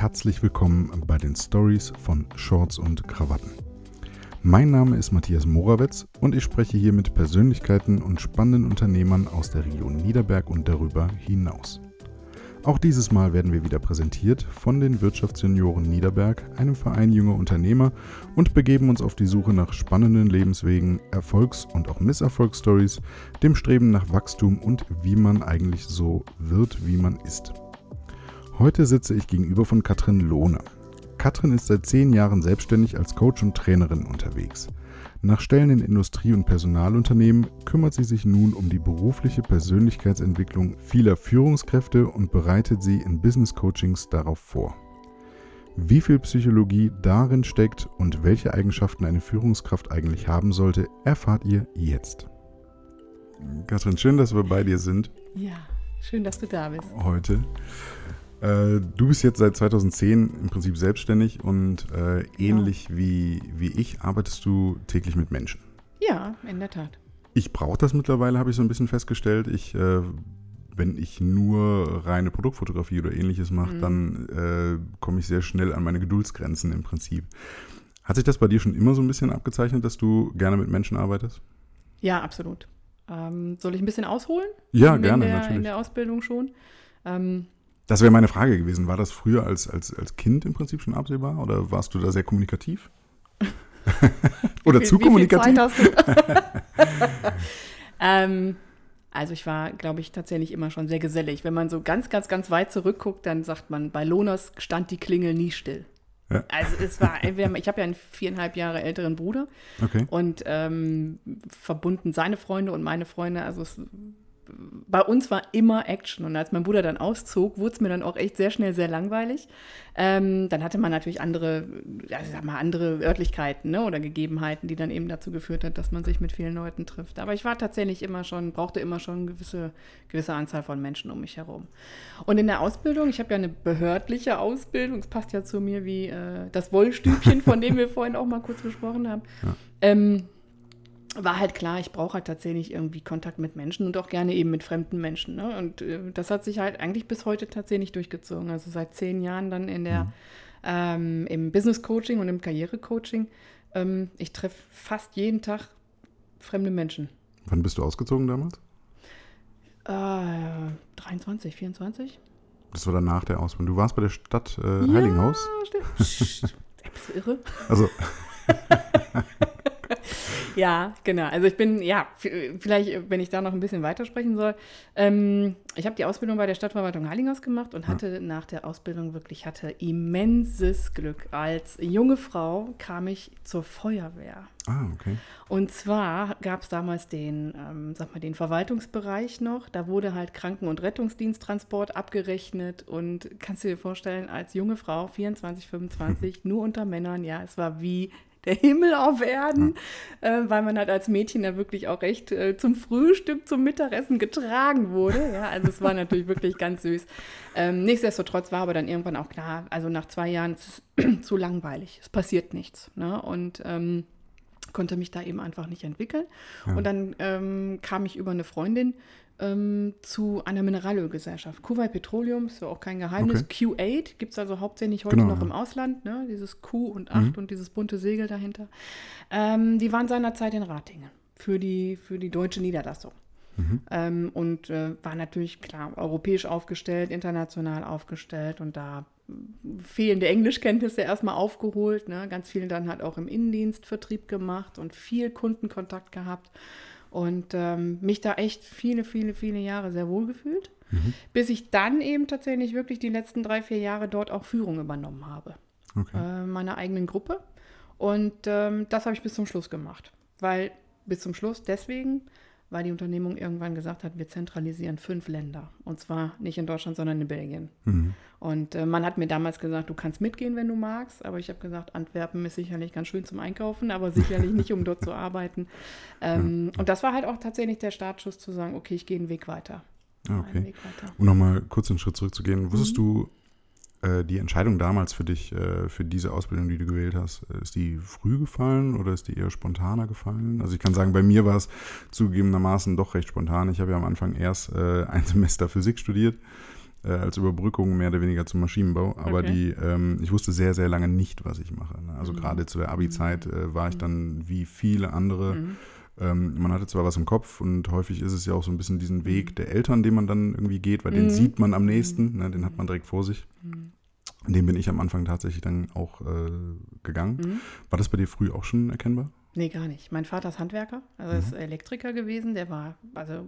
herzlich willkommen bei den Stories von Shorts und Krawatten. Mein Name ist Matthias Morawetz und ich spreche hier mit Persönlichkeiten und spannenden Unternehmern aus der Region Niederberg und darüber hinaus. Auch dieses Mal werden wir wieder präsentiert von den Wirtschaftssenioren Niederberg, einem Verein junger Unternehmer, und begeben uns auf die Suche nach spannenden Lebenswegen, Erfolgs- und auch Misserfolgsstories, dem Streben nach Wachstum und wie man eigentlich so wird, wie man ist. Heute sitze ich gegenüber von Katrin Lohner. Katrin ist seit zehn Jahren selbstständig als Coach und Trainerin unterwegs. Nach Stellen in Industrie- und Personalunternehmen kümmert sie sich nun um die berufliche Persönlichkeitsentwicklung vieler Führungskräfte und bereitet sie in Business Coachings darauf vor. Wie viel Psychologie darin steckt und welche Eigenschaften eine Führungskraft eigentlich haben sollte, erfahrt ihr jetzt. Katrin, schön, dass wir bei dir sind. Ja, schön, dass du da bist. Heute. Äh, du bist jetzt seit 2010 im Prinzip selbstständig und äh, ähnlich ja. wie, wie ich arbeitest du täglich mit Menschen. Ja, in der Tat. Ich brauche das mittlerweile, habe ich so ein bisschen festgestellt. Ich, äh, wenn ich nur reine Produktfotografie oder ähnliches mache, mhm. dann äh, komme ich sehr schnell an meine Geduldsgrenzen im Prinzip. Hat sich das bei dir schon immer so ein bisschen abgezeichnet, dass du gerne mit Menschen arbeitest? Ja, absolut. Ähm, soll ich ein bisschen ausholen? Ja, in gerne, der, natürlich. In der Ausbildung schon. Ähm, das wäre meine Frage gewesen. War das früher als, als, als Kind im Prinzip schon absehbar oder warst du da sehr kommunikativ? oder wie, zu wie kommunikativ? ähm, also ich war, glaube ich, tatsächlich immer schon sehr gesellig. Wenn man so ganz, ganz, ganz weit zurückguckt, dann sagt man, bei Lonas stand die Klingel nie still. Ja. Also es war, ich habe ja einen viereinhalb Jahre älteren Bruder okay. und ähm, verbunden seine Freunde und meine Freunde. Also es bei uns war immer Action. Und als mein Bruder dann auszog, wurde es mir dann auch echt sehr schnell sehr langweilig. Ähm, dann hatte man natürlich andere, also sag mal, andere Örtlichkeiten ne, oder Gegebenheiten, die dann eben dazu geführt hat, dass man sich mit vielen Leuten trifft. Aber ich war tatsächlich immer schon, brauchte immer schon eine gewisse, gewisse Anzahl von Menschen um mich herum. Und in der Ausbildung, ich habe ja eine behördliche Ausbildung, es passt ja zu mir wie äh, das Wollstübchen, von dem wir vorhin auch mal kurz gesprochen haben. Ja. Ähm, war halt klar, ich brauche halt tatsächlich irgendwie Kontakt mit Menschen und auch gerne eben mit fremden Menschen. Ne? Und äh, das hat sich halt eigentlich bis heute tatsächlich durchgezogen. Also seit zehn Jahren dann in der, mhm. ähm, im Business Coaching und im Karriere Coaching. Ähm, ich treffe fast jeden Tag fremde Menschen. Wann bist du ausgezogen damals? Äh, 23, 24. Das war dann nach der Ausbildung. Du warst bei der Stadt äh, Heilinghaus? Ja, stimmt. Du irre? Also. ja, genau. Also ich bin, ja, vielleicht, wenn ich da noch ein bisschen weitersprechen soll. Ähm, ich habe die Ausbildung bei der Stadtverwaltung Heilinghaus gemacht und hatte ja. nach der Ausbildung wirklich, hatte immenses Glück. Als junge Frau kam ich zur Feuerwehr. Ah, okay. Und zwar gab es damals den, ähm, sag mal, den Verwaltungsbereich noch. Da wurde halt Kranken- und Rettungsdiensttransport abgerechnet. Und kannst du dir vorstellen, als junge Frau, 24, 25, nur unter Männern, ja, es war wie der Himmel auf Erden, ja. äh, weil man halt als Mädchen da wirklich auch echt äh, zum Frühstück, zum Mittagessen getragen wurde. Ja, also es war natürlich wirklich ganz süß. Ähm, nichtsdestotrotz war aber dann irgendwann auch klar, also nach zwei Jahren ist es zu langweilig, es passiert nichts. Ne? Und ähm, konnte mich da eben einfach nicht entwickeln. Ja. Und dann ähm, kam ich über eine Freundin ähm, zu einer Mineralölgesellschaft. Kuwait Petroleum, ist ja auch kein Geheimnis. Okay. Q8 gibt es also hauptsächlich heute genau, noch ja. im Ausland, ne? dieses Q und 8 mhm. und dieses bunte Segel dahinter. Ähm, die waren seinerzeit in Ratingen für die, für die deutsche Niederlassung. Mhm. Ähm, und äh, war natürlich klar europäisch aufgestellt, international aufgestellt und da fehlende Englischkenntnisse erstmal aufgeholt. Ne? Ganz viel dann halt auch im Innendienst Vertrieb gemacht und viel Kundenkontakt gehabt und ähm, mich da echt viele, viele, viele Jahre sehr wohl gefühlt, mhm. bis ich dann eben tatsächlich wirklich die letzten drei, vier Jahre dort auch Führung übernommen habe. Okay. Äh, meiner eigenen Gruppe. Und ähm, das habe ich bis zum Schluss gemacht. Weil bis zum Schluss deswegen, weil die Unternehmung irgendwann gesagt hat, wir zentralisieren fünf Länder. Und zwar nicht in Deutschland, sondern in Belgien. Mhm. Und äh, man hat mir damals gesagt, du kannst mitgehen, wenn du magst. Aber ich habe gesagt, Antwerpen ist sicherlich ganz schön zum Einkaufen, aber sicherlich nicht, um dort zu arbeiten. Ähm, ja. Und das war halt auch tatsächlich der Startschuss zu sagen, okay, ich gehe einen Weg weiter. Ah, okay. Weg weiter. Um nochmal kurz einen Schritt zurückzugehen, wusstest mhm. du, äh, die Entscheidung damals für dich, äh, für diese Ausbildung, die du gewählt hast, äh, ist die früh gefallen oder ist die eher spontaner gefallen? Also ich kann sagen, bei mir war es zugegebenermaßen doch recht spontan. Ich habe ja am Anfang erst ein Semester Physik studiert als Überbrückung mehr oder weniger zum Maschinenbau. Aber Okay. die, ähm, ich wusste sehr, sehr lange nicht, was ich mache. Ne? Also Mhm. gerade zu der Abi-Zeit äh, war ich dann wie viele andere. Mhm. Ähm, man hatte zwar was im Kopf und häufig ist es ja auch so ein bisschen diesen Mhm. Weg der Eltern, den man dann irgendwie geht, weil den Mhm. sieht man am nächsten, ne? den hat man direkt vor sich. Mhm. Den bin ich am Anfang tatsächlich dann auch äh, gegangen. Mhm. War das bei dir früh auch schon erkennbar? Nee, gar nicht. Mein Vater ist Handwerker, also Mhm. ist Elektriker gewesen. Der war, also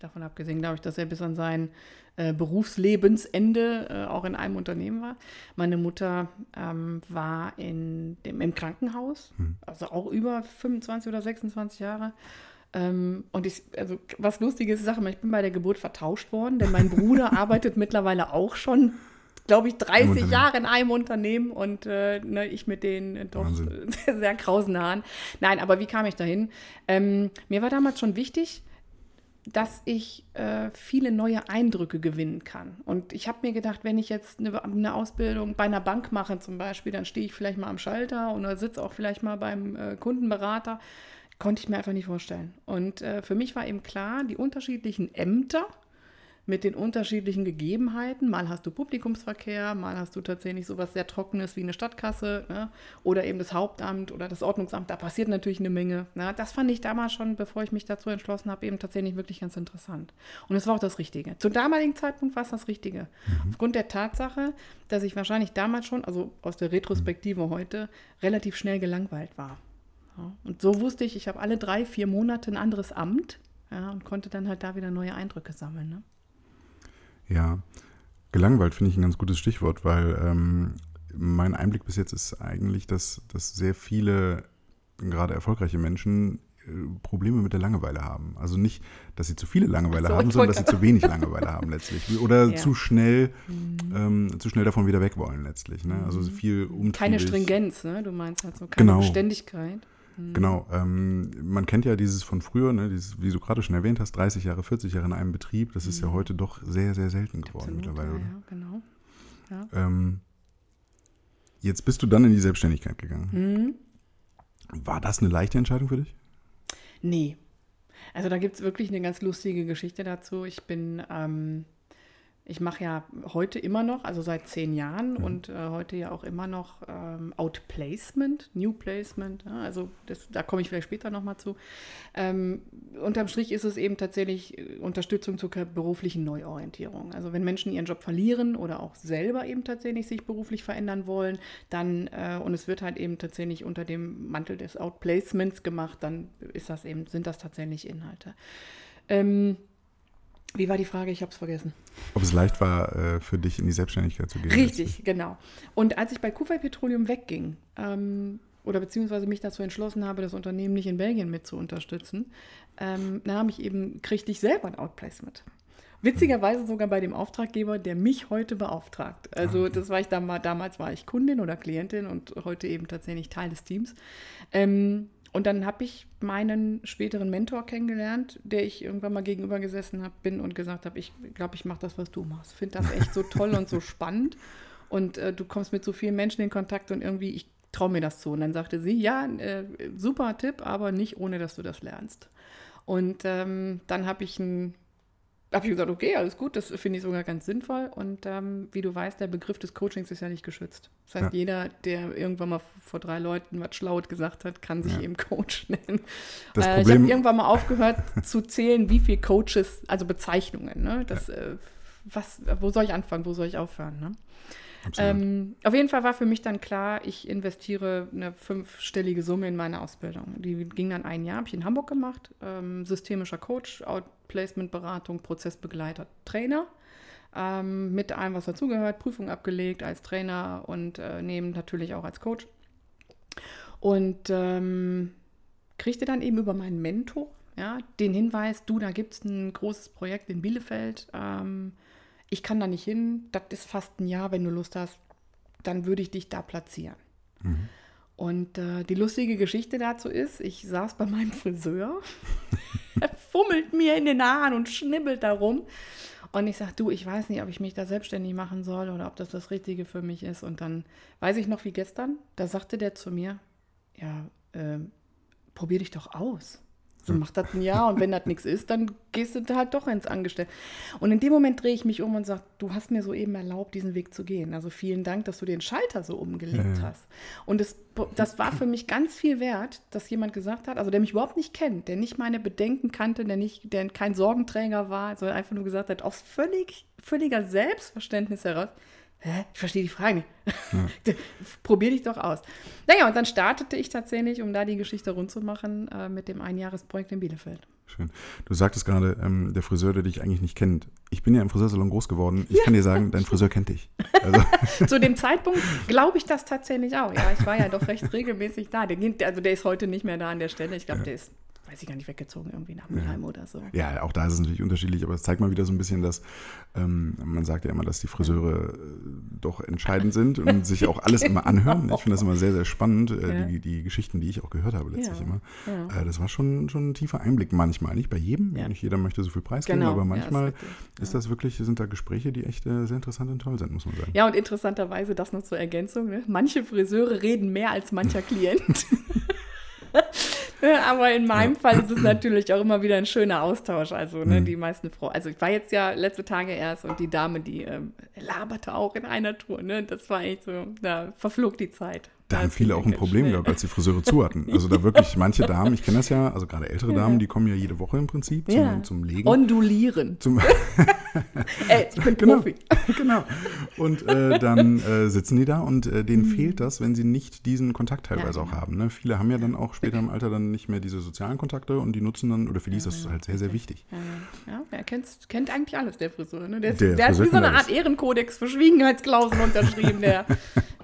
davon abgesehen, glaube ich, dass er bis an sein äh, Berufslebensende äh, auch in einem Unternehmen war. Meine Mutter ähm, war in dem, im Krankenhaus, Mhm. also auch über 25 oder 26 Jahre. Ähm, und ich, also was Lustiges, mal, ich bin bei der Geburt vertauscht worden, denn mein Bruder arbeitet mittlerweile auch schon, glaube ich, 30 Unternehmen. Jahre in einem Unternehmen und äh, ne, ich mit den äh, doch Wahnsinn. äh, sehr krausen Haaren. Nein, aber wie kam ich dahin? Ähm, mir war damals schon wichtig, dass ich äh, viele neue Eindrücke gewinnen kann. Und ich habe mir gedacht, wenn ich jetzt eine, eine Ausbildung bei einer Bank mache zum Beispiel, dann stehe ich vielleicht mal am Schalter oder sitze auch vielleicht mal beim äh, Kundenberater. Konnte ich mir einfach nicht vorstellen. Und äh, für mich war eben klar, die unterschiedlichen Ämter mit den unterschiedlichen Gegebenheiten. Mal hast du Publikumsverkehr, mal hast du tatsächlich sowas sehr Trockenes wie eine Stadtkasse ne? oder eben das Hauptamt oder das Ordnungsamt. Da passiert natürlich eine Menge. Ne? Das fand ich damals schon, bevor ich mich dazu entschlossen habe, eben tatsächlich wirklich ganz interessant. Und es war auch das Richtige. Zum damaligen Zeitpunkt war es das Richtige. Aufgrund der Tatsache, dass ich wahrscheinlich damals schon, also aus der Retrospektive heute, relativ schnell gelangweilt war. Ja? Und so wusste ich, ich habe alle drei, vier Monate ein anderes Amt ja, und konnte dann halt da wieder neue Eindrücke sammeln. Ne? Ja, gelangweilt finde ich ein ganz gutes Stichwort, weil ähm, mein Einblick bis jetzt ist eigentlich, dass, dass sehr viele, gerade erfolgreiche Menschen, äh, Probleme mit der Langeweile haben. Also nicht, dass sie zu viele Langeweile so, haben, sondern dass sie zu wenig Langeweile haben letztlich. Oder Ja. Mhm. zu schnell, ähm, zu schnell davon wieder weg wollen letztlich. Ne? Also viel umtriebig. Keine Stringenz, ne? Du meinst halt so keine Genau. Beständigkeit. Genau, ähm, man kennt ja dieses von früher, ne, dieses, wie du gerade schon erwähnt hast, 30 Jahre, 40 Jahre in einem Betrieb, das ist ja heute doch sehr, sehr selten geworden Absolut, mittlerweile, ja, oder? ja, genau. Ähm, jetzt bist du dann in die Selbstständigkeit gegangen. Hm? War das eine leichte Entscheidung für dich? Nee. Also da gibt es wirklich eine ganz lustige Geschichte dazu. Ich bin, ähm, ich mache ja heute immer noch, also seit zehn Jahren und äh, heute ja auch immer noch ähm, Outplacement, New Placement. Ja, also das, da komme ich vielleicht später nochmal zu. Ähm, unterm Strich ist es eben tatsächlich äh, Unterstützung zur beruflichen Neuorientierung. Also wenn Menschen ihren Job verlieren oder auch selber eben tatsächlich sich beruflich verändern wollen, dann, äh, und es wird halt eben tatsächlich unter dem Mantel des Outplacements gemacht, dann ist das eben, sind das tatsächlich Inhalte. Ähm, wie war die Frage? Ich habe es vergessen. Ob es leicht war, äh, für dich in die Selbstständigkeit zu gehen? Richtig, genau. Und als ich bei Kuwait Petroleum wegging, ähm, oder beziehungsweise mich dazu entschlossen habe, das Unternehmen nicht in Belgien mit zu unterstützen, ähm, nahm ich eben, kriegte ich selber ein Outplacement. Witzigerweise sogar bei dem Auftraggeber, der mich heute beauftragt. Also das war ich damals, damals war ich Kundin oder Klientin und heute eben tatsächlich Teil des Teams. Ähm, und dann habe ich meinen späteren Mentor kennengelernt, der ich irgendwann mal gegenüber gesessen hab, bin und gesagt habe, ich glaube, ich mache das, was du machst. Finde das echt so toll und so spannend. Und äh, du kommst mit so vielen Menschen in Kontakt und irgendwie, ich traue mir das zu. Und dann sagte sie, ja, äh, super Tipp, aber nicht ohne, dass du das lernst. Und ähm, dann habe ich ein habe ich gesagt, okay, alles gut, das finde ich sogar ganz sinnvoll. Und ähm, wie du weißt, der Begriff des Coachings ist ja nicht geschützt. Das heißt, Ja. jeder, der irgendwann mal vor drei Leuten was Schlaues gesagt hat, kann sich Ja. eben Coach nennen. Das äh, ich Problem- habe irgendwann mal aufgehört zu zählen, wie viele Coaches, also Bezeichnungen, ne? Das, äh, was, wo soll ich anfangen, wo soll ich aufhören? Ne? Ähm, auf jeden Fall war für mich dann klar, ich investiere eine fünfstellige Summe in meine Ausbildung. Die ging dann ein Jahr, habe ich in Hamburg gemacht. Ähm, systemischer Coach, Outplacement-Beratung, Prozessbegleiter, Trainer. Ähm, mit allem, was dazugehört, Prüfung abgelegt als Trainer und äh, neben natürlich auch als Coach. Und ähm, kriegte dann eben über meinen Mentor ja, den Hinweis, du, da gibt es ein großes Projekt in Bielefeld. Ähm, ich kann da nicht hin, das ist fast ein Jahr, wenn du Lust hast, dann würde ich dich da platzieren. Mhm. Und äh, die lustige Geschichte dazu ist, ich saß bei meinem Friseur, er fummelt mir in den Haaren und schnibbelt darum. Und ich sage, du, ich weiß nicht, ob ich mich da selbstständig machen soll oder ob das das Richtige für mich ist. Und dann weiß ich noch wie gestern, da sagte der zu mir, ja, äh, probier dich doch aus. So macht das ein Jahr und wenn das nichts ist, dann gehst du halt doch ins Angestellte. Und in dem Moment drehe ich mich um und sage, du hast mir soeben erlaubt, diesen Weg zu gehen. Also vielen Dank, dass du den Schalter so umgelegt Ja. hast. Und das, das war für mich ganz viel wert, dass jemand gesagt hat, also der mich überhaupt nicht kennt, der nicht meine Bedenken kannte, der, nicht, der kein Sorgenträger war, sondern einfach nur gesagt hat, aus völlig, völliger Selbstverständnis heraus, Hä? Ich verstehe die Frage nicht. Probier dich doch aus. Naja, und dann startete ich tatsächlich, um da die Geschichte rund zu machen, äh, mit dem Einjahresprojekt in Bielefeld. Schön. Du sagtest gerade, ähm, der Friseur, der dich eigentlich nicht kennt. Ich bin ja im Friseursalon groß geworden. Ich kann dir sagen, dein Friseur kennt dich. Also, Zu dem Zeitpunkt glaube ich das tatsächlich auch. Ja, ich war ja doch recht regelmäßig da. Der, also der ist heute nicht mehr da an der Stelle. Ich glaube, der ist, weiß ich gar nicht, weggezogen irgendwie nach Mülheim oder so. ja, auch da ist es natürlich unterschiedlich, aber es zeigt mal wieder so ein bisschen, dass ähm, man sagt ja immer, dass die Friseure äh, doch entscheidend sind und sich auch alles immer anhören. Ich finde das immer sehr, sehr spannend, äh, Ja. die, die Geschichten, die ich auch gehört habe letztlich Ja, immer. ja. Äh, das war schon, schon ein tiefer Einblick manchmal. Nicht bei jedem, Ja. nicht jeder möchte so viel preisgeben, Genau, aber ja, ist manchmal richtig, ist das wirklich, sind da Gespräche, die echt äh, sehr interessant und toll sind, muss man sagen. Ja, und interessanterweise das noch zur Ergänzung. Ne? Manche Friseure reden mehr als mancher Klient. Ja, Aber in meinem Fall ist es natürlich auch immer wieder ein schöner Austausch. Also ne, die meisten Frauen, also ich war jetzt ja letzte Tage erst und die Dame, die ähm, laberte auch in einer Tour. Ne? Das war echt so, da verflog die Zeit. Da haben viele auch ein Problem gehabt, als die Friseure zu hatten. Also da wirklich manche Damen, ich kenne das ja, also gerade ältere Damen, die kommen ja jede Woche im Prinzip zum, Ja. zum Legen. Ondulieren. zum, Ey, ich bin Genau. Profi. genau. Und äh, dann äh, sitzen die da und äh, denen fehlt das, wenn sie nicht diesen Kontakt teilweise Ja, auch haben. Ne? Viele haben ja dann auch später im Alter dann nicht mehr diese sozialen Kontakte und die nutzen dann, oder für die ist das halt sehr, sehr wichtig. Ja, ja, er kennt, kennt eigentlich alles, der Friseur. Ne? Der, ist, Der der, hat wie so eine Art Ehrenkodex für Schwiegenheitsklauseln unterschrieben. Der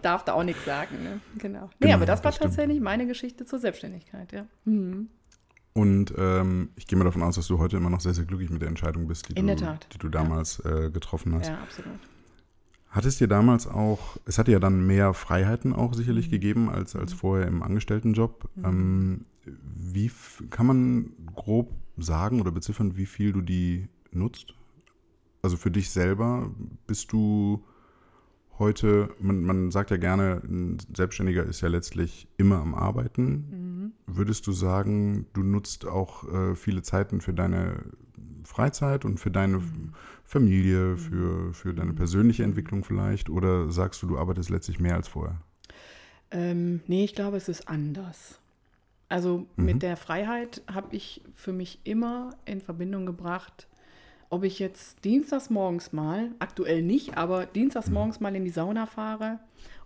darf da auch nichts sagen. Ne? Genau. Nee, Genau, aber das war das stimmt. tatsächlich meine Geschichte zur Selbstständigkeit. Ja. Mhm. Und ähm, ich gehe mal davon aus, dass du heute immer noch sehr, sehr glücklich mit der Entscheidung bist, die, In du, der Tat. die du damals äh, getroffen hast. ja, absolut. Hat es dir damals auch, es hat dir ja dann mehr Freiheiten auch sicherlich Mhm. gegeben als, als vorher im Angestelltenjob. Ähm, wie kann man grob sagen oder beziffern, wie viel du die nutzt? Also für dich selber bist du heute, man, man sagt ja gerne, ein Selbstständiger ist ja letztlich immer am Arbeiten. Würdest du sagen, du nutzt auch äh, viele Zeiten für deine Freizeit und für deine Familie, für, für deine persönliche Entwicklung vielleicht? Oder sagst du, du arbeitest letztlich mehr als vorher? Ähm, nee, ich glaube, es ist anders. Also mit der Freiheit habe ich für mich immer in Verbindung gebracht, ob ich jetzt dienstags morgens mal, aktuell nicht, aber dienstags morgens mal in die Sauna fahre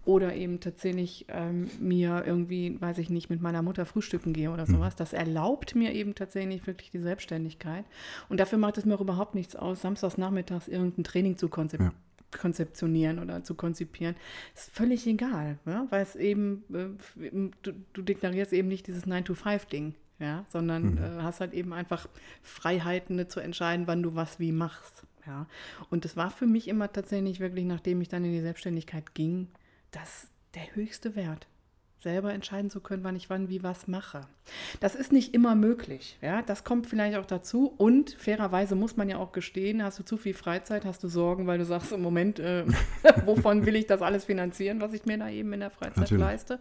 oder eben tatsächlich ähm, mir irgendwie, weiß ich nicht, mit meiner Mutter frühstücken gehe oder sowas. Das erlaubt mir eben tatsächlich wirklich die Selbstständigkeit. Und dafür macht es mir auch überhaupt nichts aus, samstags nachmittags irgendein Training zu konzipieren. Ja. konzeptionieren oder zu konzipieren, ist völlig egal, ja? weil es eben, äh, du, du deklarierst eben nicht dieses 9-to-5-Ding, ja? sondern äh, hast halt eben einfach Freiheiten ne, zu entscheiden, wann du was wie machst. Ja? Und das war für mich immer tatsächlich wirklich, nachdem ich dann in die Selbstständigkeit ging, das der höchste Wert selber entscheiden zu können, wann ich wann wie was mache. Das ist nicht immer möglich. Ja? Das kommt vielleicht auch dazu. Und fairerweise muss man ja auch gestehen, hast du zu viel Freizeit, hast du Sorgen, weil du sagst im Moment, äh, wovon will ich das alles finanzieren, was ich mir da eben in der Freizeit Natürlich. leiste.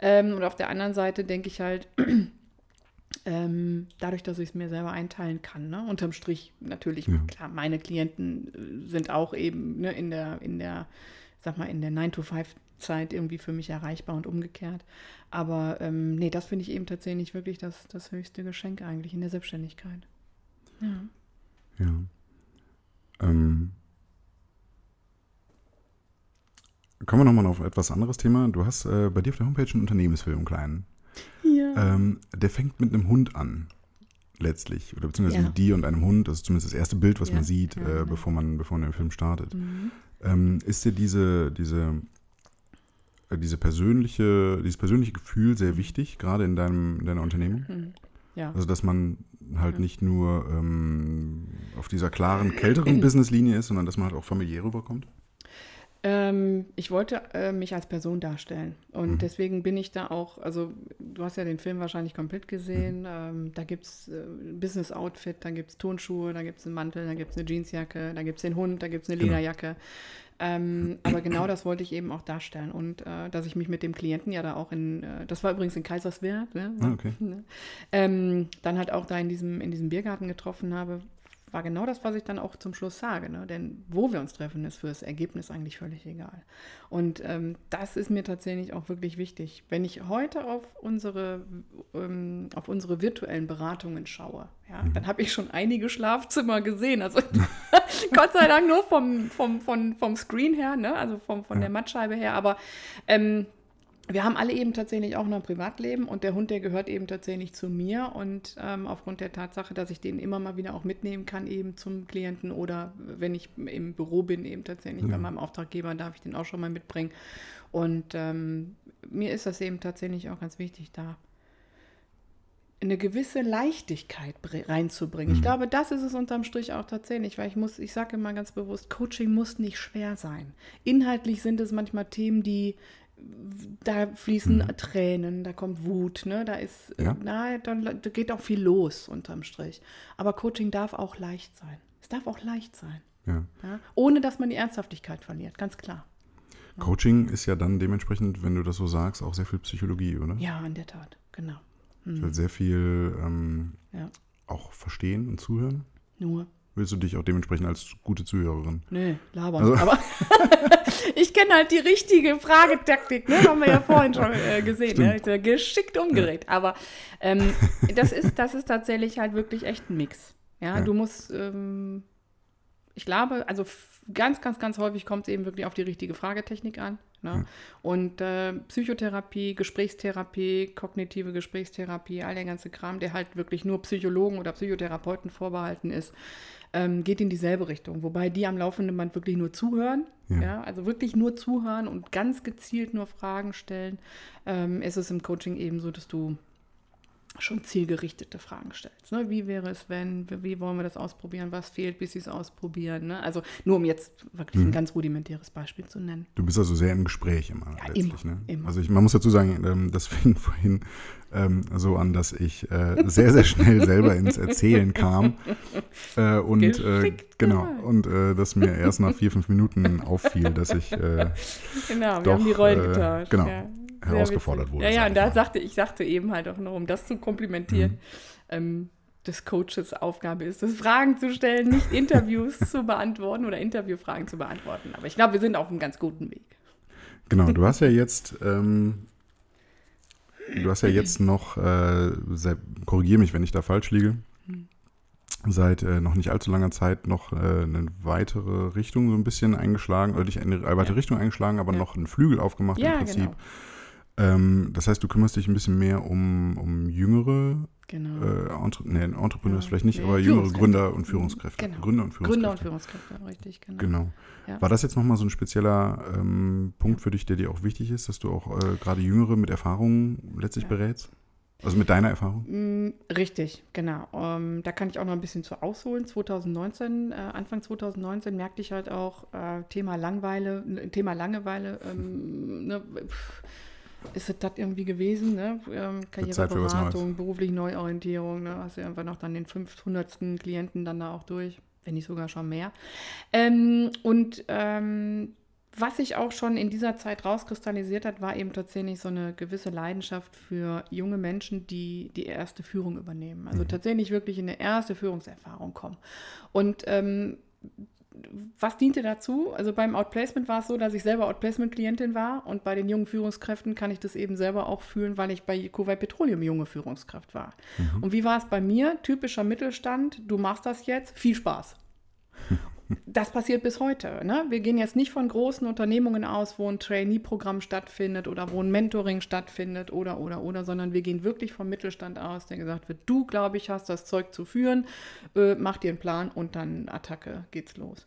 Ähm, und auf der anderen Seite denke ich halt, ähm, dadurch, dass ich es mir selber einteilen kann, ne? unterm Strich natürlich, Ja. klar, meine Klienten äh, sind auch eben ne, in der, in der, sag mal, in der 9-to-5-Zeit irgendwie für mich erreichbar und umgekehrt. Aber ähm, nee, das finde ich eben tatsächlich wirklich das, das höchste Geschenk eigentlich in der Selbstständigkeit. Ja. Ja. Ähm, kommen wir nochmal auf etwas anderes Thema. Du hast äh, bei dir auf der Homepage einen Unternehmensfilm, einen kleinen. Ähm, der fängt mit einem Hund an, letztlich. Oder beziehungsweise Ja. mit dir und einem Hund. Das ist zumindest das erste Bild, was Ja, man sieht, äh, bevor, man, bevor man den Film startet. Mhm. Ähm, ist dir diese, diese, äh, diese persönliche, dieses persönliche Gefühl sehr wichtig, gerade in, deinem, in deiner Unternehmung? Mhm. Ja. Also, dass man halt Ja. nicht nur ähm, auf dieser klaren, kälteren Businesslinie ist, sondern dass man halt auch familiär rüberkommt? Ähm, ich wollte äh, mich als Person darstellen. Und mhm. deswegen bin ich da auch, also du hast ja den Film wahrscheinlich komplett gesehen. Mhm. Ähm, da gibt es äh, Business-Outfit, da gibt es Tonschuhe, da gibt es einen Mantel, da gibt es eine Jeansjacke, da gibt es den Hund, da gibt es eine genau. Lederjacke. Ähm, aber genau das wollte ich eben auch darstellen. Und äh, dass ich mich mit dem Klienten ja da auch in, äh, das war übrigens in Kaiserswerth, ne? ah, okay. ne? ähm, dann halt auch da in diesem, in diesem Biergarten getroffen habe, war genau das, was ich dann auch zum Schluss sage. Ne? Denn wo wir uns treffen, ist für das Ergebnis eigentlich völlig egal. Und ähm, das ist mir tatsächlich auch wirklich wichtig. Wenn ich heute auf unsere, ähm, auf unsere virtuellen Beratungen schaue, ja, mhm. dann habe ich schon einige Schlafzimmer gesehen. Also Gott sei Dank nur vom, vom, vom, vom Screen her, ne? also vom, von der Mattscheibe her. Aber ähm, wir haben alle eben tatsächlich auch noch ein Privatleben und der Hund, der gehört eben tatsächlich zu mir und ähm, aufgrund der Tatsache, dass ich den immer mal wieder auch mitnehmen kann eben zum Klienten oder wenn ich im Büro bin eben tatsächlich ja. bei meinem Auftraggeber, darf ich den auch schon mal mitbringen und ähm, mir ist das eben tatsächlich auch ganz wichtig, da eine gewisse Leichtigkeit reinzubringen. Mhm. Ich glaube, das ist es unterm Strich auch tatsächlich, weil ich muss, ich sage immer ganz bewusst, Coaching muss nicht schwer sein. Inhaltlich sind es manchmal Themen, die da fließen mhm. Tränen, da kommt Wut, ne? Da ist, ja. na, dann da geht auch viel los unterm Strich. Aber Coaching darf auch leicht sein. Es darf auch leicht sein. Ja. ja? Ohne dass man die Ernsthaftigkeit verliert, ganz klar. Coaching ist ja dann dementsprechend, wenn du das so sagst, auch sehr viel Psychologie, oder? Ja, in der Tat, genau. Mhm. Sehr viel ähm, ja. auch verstehen und zuhören. Nur. Willst du dich auch dementsprechend als gute Zuhörerin? Nee, labern. Also. Aber ich kenne halt die richtige Fragetaktik, ne? Haben wir ja vorhin schon äh, gesehen. Ne? Geschickt umgeregt. Ja. Aber ähm, das, ist, das ist tatsächlich halt wirklich echt ein Mix. Ja, ja. du musst, ähm, ich glaube, also ganz, ganz, ganz häufig kommt es eben wirklich auf die richtige Fragetechnik an. Ne? Ja. Und äh, Psychotherapie, Gesprächstherapie, kognitive Gesprächstherapie, all der ganze Kram, der halt wirklich nur Psychologen oder Psychotherapeuten vorbehalten ist, ähm, geht in dieselbe Richtung. Wobei die am laufenden Band wirklich nur zuhören. Ja. ja also wirklich nur zuhören und ganz gezielt nur Fragen stellen. Ähm, ist es im Coaching eben so, dass du schon zielgerichtete Fragen stellst. Ne? Wie wäre es, wenn, wie wollen wir das ausprobieren, was fehlt, bis sie es ausprobieren. Ne? Also nur um jetzt wirklich mhm. ein ganz rudimentäres Beispiel zu nennen. Du bist also sehr im Gespräch immer ja, letztlich. Immer, ne? immer. Also ich, man muss dazu sagen, ähm, das fing vorhin ähm, so an, dass ich äh, sehr, sehr schnell selber ins Erzählen kam. Äh, und äh, genau, und äh, dass mir erst nach vier, fünf Minuten auffiel, dass ich äh, Genau, wir doch, haben die Rollen äh, getauscht. Genau. Ja herausgefordert wurde. Ja, ja, und da sagte ich sagte eben halt auch noch, um das zu komplimentieren, mhm. ähm, des Coaches Aufgabe ist es, Fragen zu stellen, nicht Interviews zu beantworten oder Interviewfragen zu beantworten. Aber ich glaube, wir sind auf einem ganz guten Weg. Genau, du hast ja jetzt, ähm, du hast ja jetzt noch, äh, korrigiere mich, wenn ich da falsch liege, mhm. seit äh, noch nicht allzu langer Zeit noch äh, eine weitere Richtung so ein bisschen eingeschlagen, oder nicht eine weitere ja. Richtung eingeschlagen, aber ja. noch einen Flügel aufgemacht ja, im Prinzip. Genau. Ähm, das heißt, du kümmerst dich ein bisschen mehr um, um jüngere genau. äh, Entre nee, Entrepreneurs ja, vielleicht nicht, aber jüngere Gründer und Führungskräfte. Genau. Gründer und Führungskräfte. Gründer und Führungskräfte, richtig, genau. genau. Ja. War das jetzt nochmal so ein spezieller ähm, Punkt für dich, der dir auch wichtig ist, dass du auch äh, gerade Jüngere mit Erfahrung letztlich ja. berätst? Also mit deiner Erfahrung? Mm, richtig, genau. Um, ähm, da kann ich auch noch ein bisschen zu ausholen. 2019, äh, Anfang 2019 merkte ich halt auch äh, Thema Langweile, Thema Langeweile. Ähm, ne, pff, ist es das irgendwie gewesen, ne? Ähm, Karriereberatung, berufliche Neuorientierung, ne? Hast du einfach noch dann den 500. Klienten dann da auch durch, wenn nicht sogar schon mehr. Ähm, und ähm, was sich auch schon in dieser Zeit rauskristallisiert hat, war eben tatsächlich so eine gewisse Leidenschaft für junge Menschen, die die erste Führung übernehmen. Also mhm. tatsächlich wirklich in eine erste Führungserfahrung kommen. Und ähm, was diente dazu? Also beim Outplacement war es so, dass ich selber Outplacement-Klientin war und bei den jungen Führungskräften kann ich das eben selber auch fühlen, weil ich bei Kuwait Petroleum junge Führungskraft war. Mhm. Und wie war es bei mir? Typischer Mittelstand, du machst das jetzt, viel Spaß. Das passiert bis heute. Ne? Wir gehen jetzt nicht von großen Unternehmungen aus, wo ein Trainee-Programm stattfindet oder wo ein Mentoring stattfindet oder, oder, oder, sondern wir gehen wirklich vom Mittelstand aus, der gesagt wird, du, glaube ich, hast das Zeug zu führen, äh, mach dir einen Plan und dann Attacke, geht's los.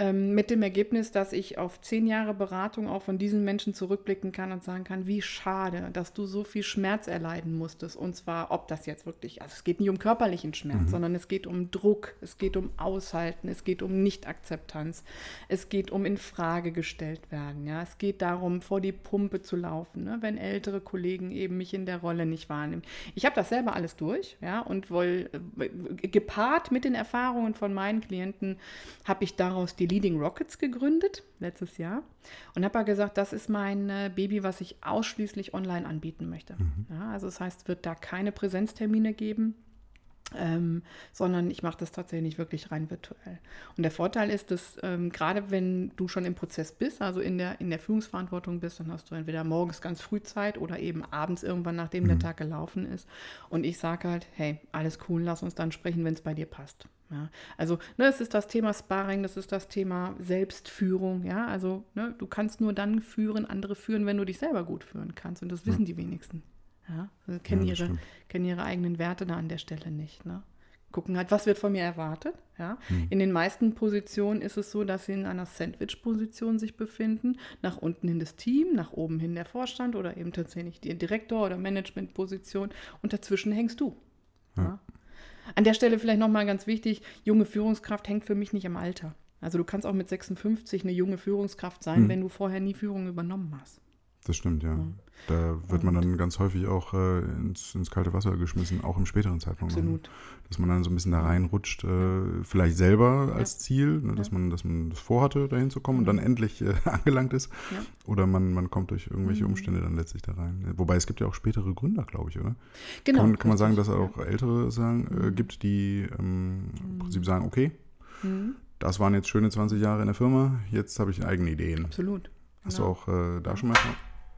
Ähm, mit dem Ergebnis, dass ich auf zehn Jahre Beratung auch von diesen Menschen zurückblicken kann und sagen kann, wie schade, dass du so viel Schmerz erleiden musstest. Und zwar, ob das jetzt wirklich, also es geht nicht um körperlichen Schmerz, mhm. sondern es geht um Druck, es geht um Aushalten, es geht um nicht Nicht-Akzeptanz. Es geht um in Frage gestellt werden. Ja? Es geht darum, vor die Pumpe zu laufen, ne? wenn ältere Kollegen eben mich in der Rolle nicht wahrnehmen. Ich habe das selber alles durch ja? und wohl äh, gepaart mit den Erfahrungen von meinen Klienten habe ich daraus die Leading Rockets gegründet, letztes Jahr. Und habe gesagt, das ist mein äh, Baby, was ich ausschließlich online anbieten möchte. Mhm. Ja, also das heißt, es wird da keine Präsenztermine geben. Ähm, sondern ich mache das tatsächlich wirklich rein virtuell. Und der Vorteil ist, dass ähm, gerade wenn du schon im Prozess bist, also in der, in der Führungsverantwortung bist, dann hast du entweder morgens ganz früh Zeit oder eben abends irgendwann, nachdem mhm. der Tag gelaufen ist. Und ich sage halt, hey, alles cool, lass uns dann sprechen, wenn es bei dir passt. Ja, also ne, es ist das Thema Sparring, das ist das Thema Selbstführung. Ja, also ne, du kannst nur dann führen, andere führen, wenn du dich selber gut führen kannst. Und das wissen ja. die wenigsten. Ja, also kennen, ja, ihre, kennen ihre eigenen Werte da an der Stelle nicht. Ne? Gucken halt, was wird von mir erwartet. Ja? Hm. In den meisten Positionen ist es so, dass sie in einer Sandwich-Position sich befinden. Nach unten hin das Team, nach oben hin der Vorstand oder eben tatsächlich die Direktor- oder Management-Position. Und dazwischen hängst du. Ja. An der Stelle vielleicht nochmal ganz wichtig, junge Führungskraft hängt für mich nicht am Alter. Also du kannst auch mit 56 eine junge Führungskraft sein, hm. wenn du vorher nie Führung übernommen hast. Das stimmt, ja. ja. Da wird man dann ganz häufig auch äh, ins, ins, kalte Wasser geschmissen, auch im späteren Zeitpunkt. Absolut. Dass man dann so ein bisschen da reinrutscht, äh, vielleicht selber als Ziel, ne, dass, ja. man, dass man das vorhatte, dahin zu kommen und dann endlich äh, angelangt ist. Ja. Oder man, man kommt durch irgendwelche mhm. Umstände dann letztlich da rein. Wobei es gibt ja auch spätere Gründer, glaube ich, oder? Genau. Kann, kann man sagen, dass es auch ältere sagen, äh, mhm. gibt, die ähm, im Prinzip sagen, okay, mhm. das waren jetzt schöne 20 Jahre in der Firma, jetzt habe ich eigene Ideen. Absolut. Hast genau. du auch äh, da schon mal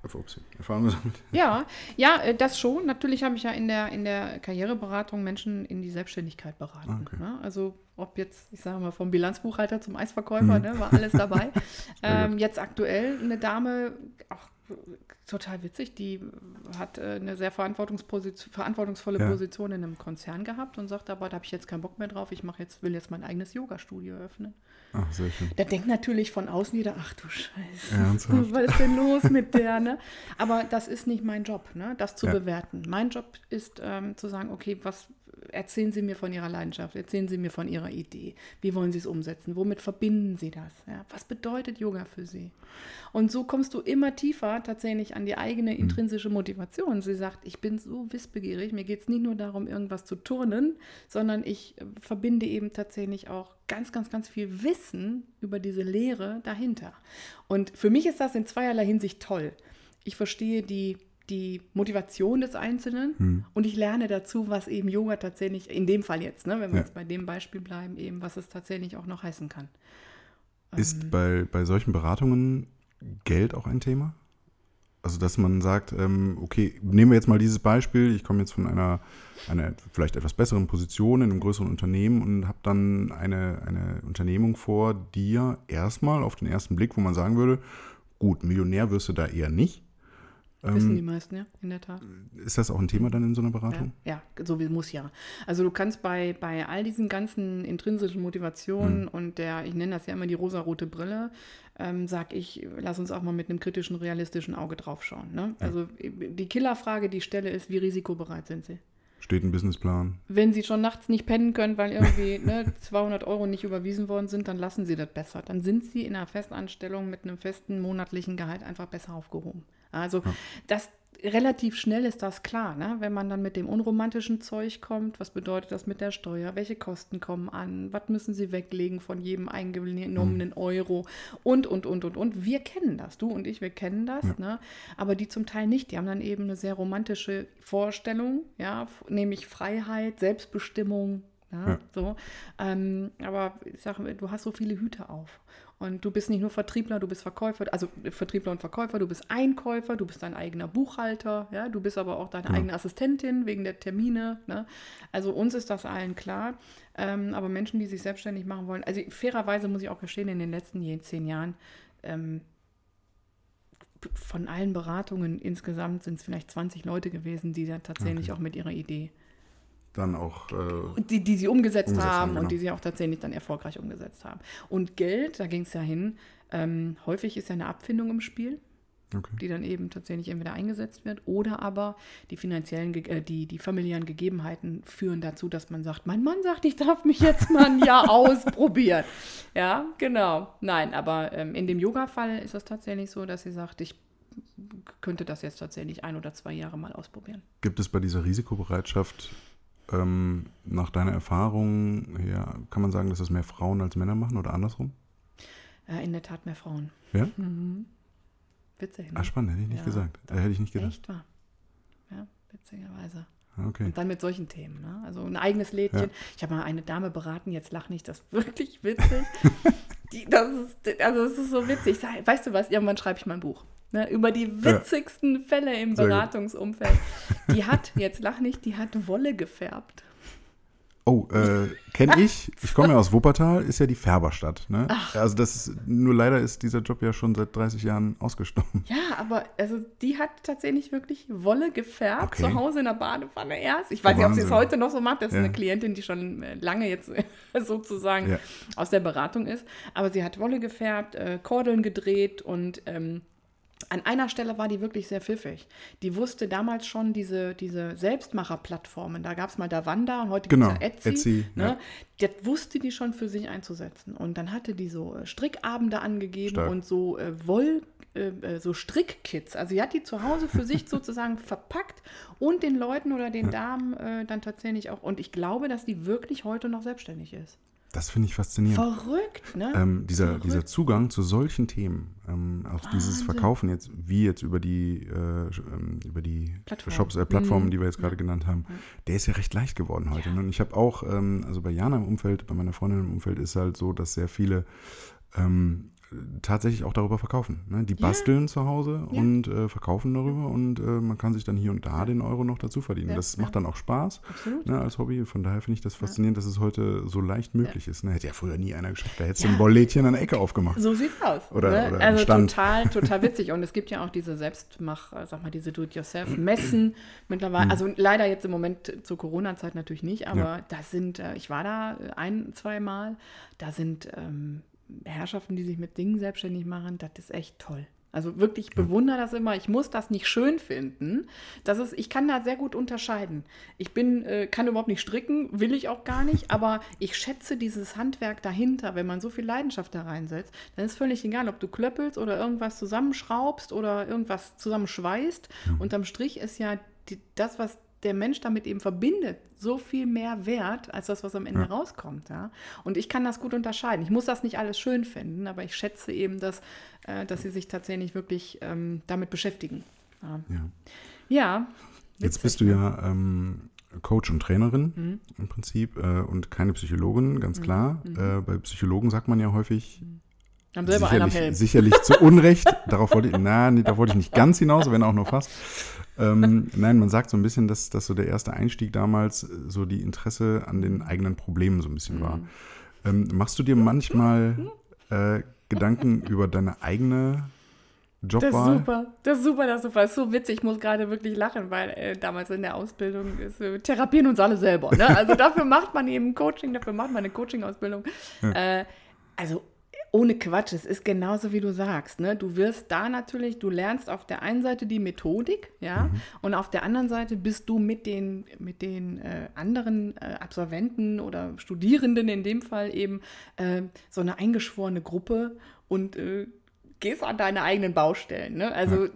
Erfahrung gesammelt? Ja, ja, äh, das schon. Natürlich habe ich ja in der, in der Karriereberatung Menschen in die Selbstständigkeit beraten. Ah, okay. Ne? Also ob jetzt, ich sage mal, vom Bilanzbuchhalter zum Eisverkäufer, mhm. ne, war alles dabei. ähm, jetzt aktuell eine Dame, auch total witzig, die hat äh, eine sehr verantwortungsvolle ja. Position in einem Konzern gehabt und sagt aber, da habe ich jetzt keinen Bock mehr drauf, ich mache jetzt, will jetzt mein eigenes Yoga-Studio öffnen. Ach, sehr schön. Da denkt natürlich von außen jeder, ach du Scheiße, Ernsthaft? was ist denn los mit der? Ne? Aber das ist nicht mein Job, ne? das zu ja. bewerten. Mein Job ist ähm, zu sagen, okay, was erzählen Sie mir von Ihrer Leidenschaft, erzählen Sie mir von Ihrer Idee. Wie wollen Sie es umsetzen? Womit verbinden Sie das? Ja? Was bedeutet Yoga für Sie? Und so kommst du immer tiefer tatsächlich an die eigene hm. intrinsische Motivation. Sie sagt, ich bin so wissbegierig, mir geht es nicht nur darum, irgendwas zu turnen, sondern ich äh, verbinde eben tatsächlich auch ganz, ganz, ganz viel Wissen über diese Lehre dahinter. Und für mich ist das in zweierlei Hinsicht toll. Ich verstehe die die Motivation des Einzelnen hm. und ich lerne dazu, was eben Yoga tatsächlich, in dem Fall jetzt, ne, wenn wir ja. jetzt bei dem Beispiel bleiben, eben, was es tatsächlich auch noch heißen kann. Ist ähm, bei, bei solchen Beratungen Geld auch ein Thema? Also, dass man sagt, ähm, okay, nehmen wir jetzt mal dieses Beispiel, ich komme jetzt von einer, einer vielleicht etwas besseren Position in einem größeren Unternehmen und habe dann eine, eine Unternehmung vor dir erstmal auf den ersten Blick, wo man sagen würde, gut, Millionär wirst du da eher nicht, Wissen ähm, die meisten, ja, in der Tat. Ist das auch ein Thema dann in so einer Beratung? Ja, ja so wie muss ja. Also du kannst bei, bei all diesen ganzen intrinsischen Motivationen hm. und der, ich nenne das ja immer die rosarote Brille, ähm, sag ich, lass uns auch mal mit einem kritischen, realistischen Auge draufschauen. Ne? Ja. Also die Killerfrage, die ich stelle, ist, wie risikobereit sind sie? Steht ein Businessplan. Wenn Sie schon nachts nicht pennen können, weil irgendwie ne, 200 Euro nicht überwiesen worden sind, dann lassen Sie das besser. Dann sind Sie in einer Festanstellung mit einem festen monatlichen Gehalt einfach besser aufgehoben. Also ja. das relativ schnell ist das klar, ne? wenn man dann mit dem unromantischen Zeug kommt. Was bedeutet das mit der Steuer? Welche Kosten kommen an? Was müssen Sie weglegen von jedem eingenommenen mhm. Euro? Und, und, und, und, und. Wir kennen das, du und ich, wir kennen das, ja. ne? aber die zum Teil nicht. Die haben dann eben eine sehr romantische Vorstellung, ja, nämlich Freiheit, Selbstbestimmung, ja, ja. So. Ähm, aber ich sage, du hast so viele Hüte auf. Und du bist nicht nur Vertriebler, du bist Verkäufer, also Vertriebler und Verkäufer, du bist Einkäufer, du bist dein eigener Buchhalter, ja, du bist aber auch deine ja. eigene Assistentin wegen der Termine. Ne? Also uns ist das allen klar. Ähm, aber Menschen, die sich selbstständig machen wollen, also fairerweise muss ich auch gestehen, in den letzten zehn Jahren ähm, von allen Beratungen insgesamt sind es vielleicht 20 Leute gewesen, die da tatsächlich okay. auch mit ihrer Idee dann auch. Äh, die, die sie umgesetzt, umgesetzt haben, haben genau. und die sie auch tatsächlich dann erfolgreich umgesetzt haben. Und Geld, da ging es ja hin, ähm, häufig ist ja eine Abfindung im Spiel. okay. die dann eben tatsächlich entweder eingesetzt wird oder aber die finanziellen, äh, die, die familiären Gegebenheiten führen dazu, dass man sagt, mein Mann sagt, ich darf mich jetzt mal ein Jahr ausprobieren. Ja, genau. Nein, aber ähm, in dem Yoga-Fall ist es tatsächlich so, dass sie sagt, ich könnte das jetzt tatsächlich ein oder zwei Jahre mal ausprobieren. Gibt es bei dieser Risikobereitschaft ähm, nach deiner Erfahrung her, kann man sagen, dass das mehr Frauen als Männer machen oder andersrum? Äh, in der Tat mehr Frauen. Ja? Mhm. Witzig. Ne? Ach, spannend, hätte ich nicht ja, gesagt. Äh, hätte ich nicht gedacht. Echt wahr. Ja, witzigerweise. Okay. Und dann mit solchen Themen. Ne? Also ein eigenes Lädchen. Ja. Ich habe mal eine Dame beraten, jetzt lach nicht, das ist wirklich witzig. Die, das ist, also es ist so witzig. Weißt du was, irgendwann schreibe ich mal ein Buch. Ne, über die witzigsten ja. Fälle im Beratungsumfeld. Die hat, jetzt lach nicht, die hat Wolle gefärbt. Oh, äh, kenne ich. Ich komme ja aus Wuppertal, ist ja die Färberstadt. Ne? Also das ist, nur leider ist dieser Job ja schon seit 30 Jahren ausgestorben. Ja, aber also die hat tatsächlich wirklich Wolle gefärbt, okay. zu Hause in der Badewanne erst. Ich weiß oh, nicht, ob sie es heute noch so macht. Das ja. ist eine Klientin, die schon äh, lange jetzt sozusagen ja. aus der Beratung ist. Aber sie hat Wolle gefärbt, äh, Kordeln gedreht und ähm, an einer Stelle war die wirklich sehr pfiffig. Die wusste damals schon diese, diese Selbstmacher-Plattformen. Da gab es mal Davanda und heute genau, gibt es ja Etsy. Etsy ne? ja. Das wusste die schon für sich einzusetzen. Und dann hatte die so äh, Strickabende angegeben Stark. und so äh, Woll, äh, äh, so Strickkits. Also sie hat die zu Hause für sich sozusagen verpackt und den Leuten oder den Damen äh, dann tatsächlich auch. Und ich glaube, dass die wirklich heute noch selbstständig ist. Das finde ich faszinierend. Verrückt, ne? Ähm, dieser, Verrückt. dieser Zugang zu solchen Themen, ähm, auch Wahnsinn. dieses Verkaufen jetzt, wie jetzt über die, äh, ähm, über die Plattform. Shops, äh, Plattformen, mhm. die wir jetzt gerade ja. genannt haben, ja. der ist ja recht leicht geworden heute. Ja. Ne? Und ich habe auch, ähm, also bei Jana im Umfeld, bei meiner Freundin im Umfeld ist halt so, dass sehr viele ähm, tatsächlich auch darüber verkaufen. Ne? Die basteln ja. zu Hause ja. und äh, verkaufen darüber und äh, man kann sich dann hier und da den Euro noch dazu verdienen. Ja. Das macht dann auch Spaß ne, als Hobby. Von daher finde ich das faszinierend, dass es heute so leicht möglich ist. Ne? Hätte ja früher nie einer geschafft. Da hättest du ein Wolllädchen an der Ecke aufgemacht. So sieht's aus. Oder, ne? oder also Stand. total, total witzig. Und es gibt ja auch diese Selbstmach, äh, sag mal, diese Do-it-yourself-Messen mittlerweile. Hm. Also leider jetzt im Moment zur Corona-Zeit natürlich nicht, aber da sind, äh, ich war da ein, zwei Mal, da sind ähm, Herrschaften, die sich mit Dingen selbstständig machen, das ist echt toll. Also wirklich, ich bewundere das immer. Ich muss das nicht schön finden. Das ist, ich kann da sehr gut unterscheiden. Ich bin, äh, kann überhaupt nicht stricken, will ich auch gar nicht, aber ich schätze dieses Handwerk dahinter, wenn man so viel Leidenschaft da reinsetzt, dann ist völlig egal, ob du klöppelst oder irgendwas zusammenschraubst oder irgendwas zusammenschweißt. Mhm. Unterm Strich ist ja die, das, was der Mensch damit eben verbindet, so viel mehr wert als das, was am Ende ja. rauskommt. Ja? Und ich kann das gut unterscheiden. Ich muss das nicht alles schön finden, aber ich schätze eben, dass, äh, dass sie sich tatsächlich wirklich ähm, damit beschäftigen. Ja. ja. ja Jetzt bist du ja ähm, Coach und Trainerin mhm. im Prinzip äh, und keine Psychologin, ganz mhm. klar. Mhm. Äh, bei Psychologen sagt man ja häufig, mhm. Haben selber sicherlich, sicherlich zu Unrecht, darauf wollte ich, na, nee, da wollte ich nicht ganz hinaus, wenn auch nur fast. Ähm, nein, man sagt so ein bisschen, dass, dass so der erste Einstieg damals so die Interesse an den eigenen Problemen so ein bisschen war. Mhm. Ähm, machst du dir manchmal äh, Gedanken über deine eigene Jobwahl? Das ist super, das ist super, das ist super. Das ist so witzig, ich muss gerade wirklich lachen, weil äh, damals in der Ausbildung ist, äh, therapieren uns alle selber. Ne? Also dafür macht man eben Coaching, dafür macht man eine Coaching-Ausbildung. Ja. Äh, also ohne Quatsch, es ist genauso wie du sagst. Ne? Du wirst da natürlich, du lernst auf der einen Seite die Methodik, ja, mhm. und auf der anderen Seite bist du mit den, mit den äh, anderen äh, Absolventen oder Studierenden in dem Fall eben äh, so eine eingeschworene Gruppe und äh, gehst an deine eigenen Baustellen. Ne? Also ja.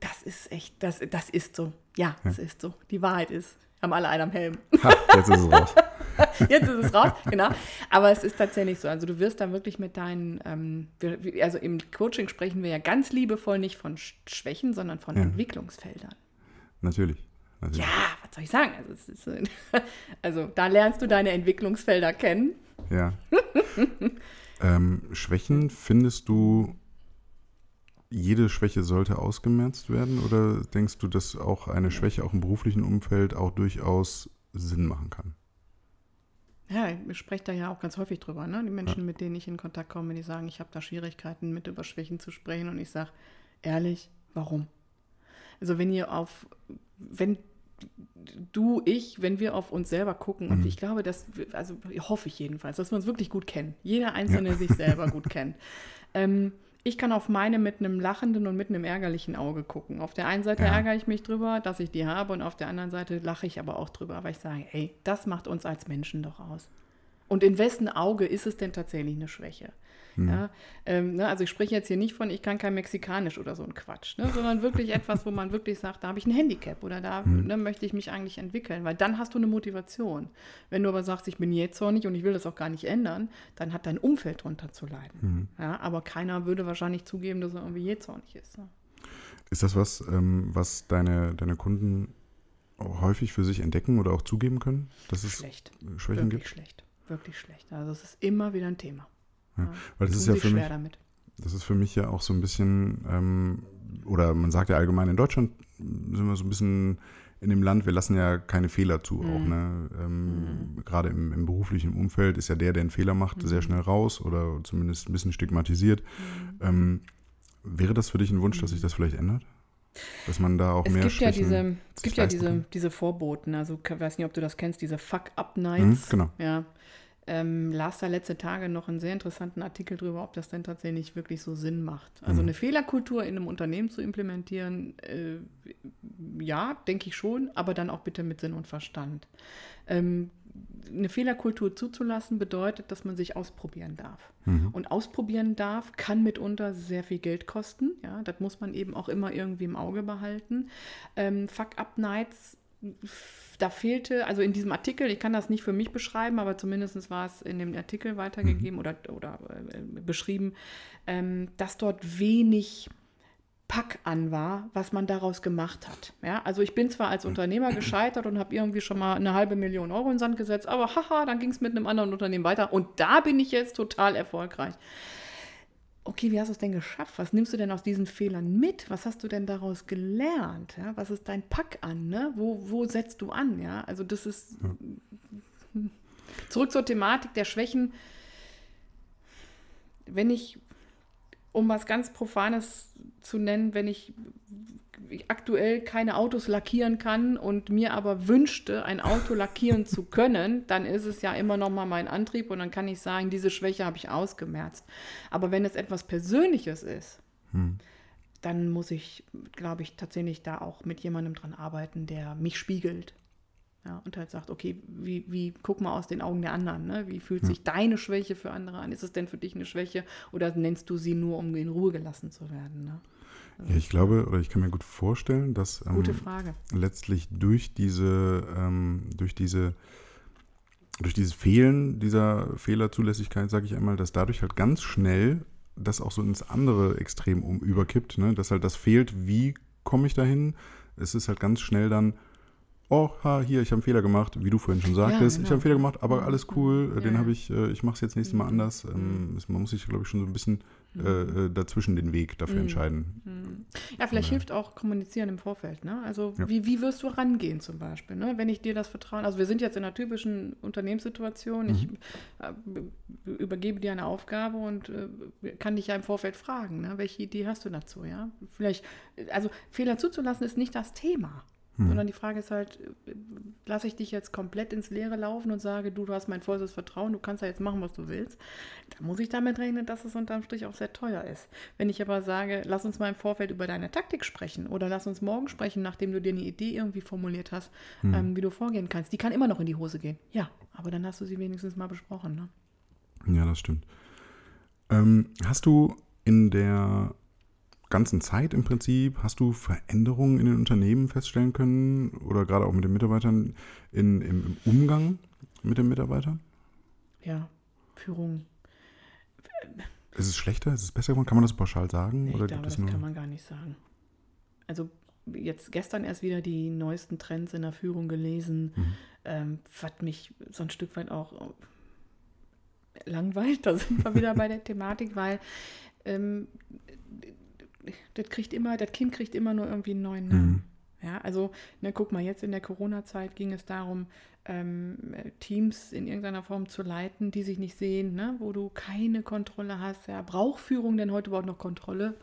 das ist echt, das, das ist so. Ja, ja, das ist so. Die Wahrheit ist, haben alle einen am Helm. Ha, jetzt ist es raus. Jetzt ist es raus, genau. Aber es ist tatsächlich so. Also du wirst da wirklich mit deinen, ähm, also im Coaching sprechen wir ja ganz liebevoll nicht von Schwächen, sondern von ja. Entwicklungsfeldern. Natürlich. Natürlich. Ja, was soll ich sagen? Also, ist, also, da lernst du deine Entwicklungsfelder kennen. Ja. ähm, Schwächen findest du, jede Schwäche sollte ausgemerzt werden oder denkst du, dass auch eine Schwäche auch im beruflichen Umfeld auch durchaus Sinn machen kann? Ja, ich spreche da ja auch ganz häufig drüber. Ne? Die Menschen, ja. mit denen ich in Kontakt komme, die sagen, ich habe da Schwierigkeiten, mit über Schwächen zu sprechen. Und ich sage, ehrlich, warum? Also wenn ihr auf, wenn du, ich, wenn wir auf uns selber gucken, mhm. und ich glaube, dass, also hoffe ich jedenfalls, dass wir uns wirklich gut kennen. Jeder Einzelne ja. sich selber gut kennt. Ähm, ich kann auf meine mit einem lachenden und mit einem ärgerlichen Auge gucken. Auf der einen Seite Ja. ärgere ich mich drüber, dass ich die habe und auf der anderen Seite lache ich aber auch drüber, weil ich sage, ey, das macht uns als Menschen doch aus. Und in wessen Auge ist es denn tatsächlich eine Schwäche? Ja, ähm, ne, also ich spreche jetzt hier nicht von, ich kann kein Mexikanisch oder so ein Quatsch, ne, sondern wirklich etwas, wo man wirklich sagt, da habe ich ein Handicap oder da ne, möchte ich mich eigentlich entwickeln, weil dann hast du eine Motivation. Wenn du aber sagst, ich bin jähzornig und ich will das auch gar nicht ändern, dann hat dein Umfeld drunter zu leiden. Ja, aber keiner würde wahrscheinlich zugeben, dass er irgendwie jähzornig ist. Ne? Ist das was, ähm, was deine, deine Kunden häufig für sich entdecken oder auch zugeben können, dass es Schlecht. Schwächen Wirklich gibt? schlecht. Wirklich schlecht. Also es ist immer wieder ein Thema. Ja, weil das ist ja für mich, damit. das ist für mich ja auch so ein bisschen, ähm, oder man sagt ja allgemein, in Deutschland sind wir so ein bisschen in dem Land, wir lassen ja keine Fehler zu auch. Ne? Ähm, Gerade im, im beruflichen Umfeld ist ja der, der einen Fehler macht, sehr schnell raus oder zumindest ein bisschen stigmatisiert. Ähm, wäre das für dich ein Wunsch, dass sich das vielleicht ändert? Dass man da auch Es mehr gibt ja diese, es gibt ja diese, kann? diese Vorboten. Also ich weiß nicht, ob du das kennst, diese Mhm, Fuck-Up-Nights. genau. Ja. Ähm, las da letzte Tage noch einen sehr interessanten Artikel drüber, ob das denn tatsächlich wirklich so Sinn macht. Mhm. Also eine Fehlerkultur in einem Unternehmen zu implementieren, äh, ja, denke ich schon, aber dann auch bitte mit Sinn und Verstand. Ähm, eine Fehlerkultur zuzulassen bedeutet, dass man sich ausprobieren darf. Und ausprobieren darf, kann mitunter sehr viel Geld kosten. Ja, das muss man eben auch immer irgendwie im Auge behalten. Ähm, Fuck-Up-Nights, da fehlte, also in diesem Artikel, ich kann das nicht für mich beschreiben, aber zumindest war es in dem Artikel weitergegeben oder, oder äh, beschrieben, ähm, dass dort wenig Pack an war, was man daraus gemacht hat. Ja, also ich bin zwar als Unternehmer gescheitert und habe irgendwie schon mal eine halbe Million Euro in den Sand gesetzt, aber haha, dann ging es mit einem anderen Unternehmen weiter und da bin ich jetzt total erfolgreich. Okay, wie hast du es denn geschafft? Was nimmst du denn aus diesen Fehlern mit? Was hast du denn daraus gelernt? Ja, was ist dein Pack an? Ne? Wo, wo setzt du an? Ja, also das ist zurück zur Thematik der Schwächen. Wenn ich um was ganz Profanes zu nennen, wenn ich aktuell keine Autos lackieren kann und mir aber wünschte, ein Auto lackieren zu können, dann ist es ja immer noch mal mein Antrieb und dann kann ich sagen, diese Schwäche habe ich ausgemerzt. Aber wenn es etwas Persönliches ist, dann muss ich, glaube ich, tatsächlich da auch mit jemandem dran arbeiten, der mich spiegelt. Ja, und halt sagt, okay, wie, wie guck mal aus den Augen der anderen, ne? Wie fühlt sich deine Schwäche für andere an? Ist es denn für dich eine Schwäche oder nennst du sie nur, um in Ruhe gelassen zu werden? Ne? Ja, ich glaube, oder ich kann mir gut vorstellen, dass ähm, Gute Frage. letztlich durch diese, ähm, durch diese, durch dieses Fehlen dieser Fehlerzulässigkeit, sage ich einmal, dass dadurch halt ganz schnell das auch so ins andere Extrem um überkippt, ne? dass halt das fehlt, wie komme ich dahin? Es ist halt ganz schnell dann, oh, ha, hier, ich habe einen Fehler gemacht, wie du vorhin schon sagtest, ich genau. habe einen Fehler gemacht, aber alles cool, Ja, den ja. habe ich, äh, ich mache es jetzt nächstes Mal anders. Ähm, es- man muss sich, glaube ich, schon so ein bisschen äh, äh, dazwischen den Weg dafür entscheiden. Ja, vielleicht hilft auch Kommunizieren im Vorfeld. Ne? Also Ja. wie, wie wirst du rangehen zum Beispiel? Ne? Wenn ich dir das vertrauen, also wir sind jetzt in einer typischen Unternehmenssituation, ich äh, übergebe dir eine Aufgabe und äh, kann dich ja im Vorfeld fragen, ne? welche Idee hast du dazu? Ja? Vielleicht, also Fehler zuzulassen ist nicht das Thema. Sondern die Frage ist halt, lasse ich dich jetzt komplett ins Leere laufen und sage, du, du hast mein volles Vertrauen, du kannst ja jetzt machen, was du willst. Da muss ich damit rechnen, dass es unterm Strich auch sehr teuer ist. Wenn ich aber sage, lass uns mal im Vorfeld über deine Taktik sprechen oder lass uns morgen sprechen, nachdem du dir eine Idee irgendwie formuliert hast, ähm, wie du vorgehen kannst. Die kann immer noch in die Hose gehen. Ja, aber dann hast du sie wenigstens mal besprochen. Ne? Ja, das stimmt. Ähm, hast du in der ganzen Zeit im Prinzip, hast du Veränderungen in den Unternehmen feststellen können oder gerade auch mit den Mitarbeitern in, im, im Umgang mit den Mitarbeitern? Ja, Führung. Ist es schlechter? Ist es besser geworden? Kann man das pauschal sagen? Ich oder glaube, das nur. kann man gar nicht sagen. Also jetzt gestern erst wieder die neuesten Trends in der Führung gelesen, Mhm. ähm, was mich so ein Stück weit auch langweilt. Da sind wir wieder bei der Thematik, weil ähm, das kriegt immer, das Kind kriegt immer nur irgendwie einen neuen Namen. Mhm. Ja, also, ne, guck mal, jetzt in der Corona-Zeit ging es darum, ähm, äh, Teams in irgendeiner Form zu leiten, die sich nicht sehen, ne, wo du keine Kontrolle hast. Ja, braucht Führung denn heute überhaupt noch Kontrolle?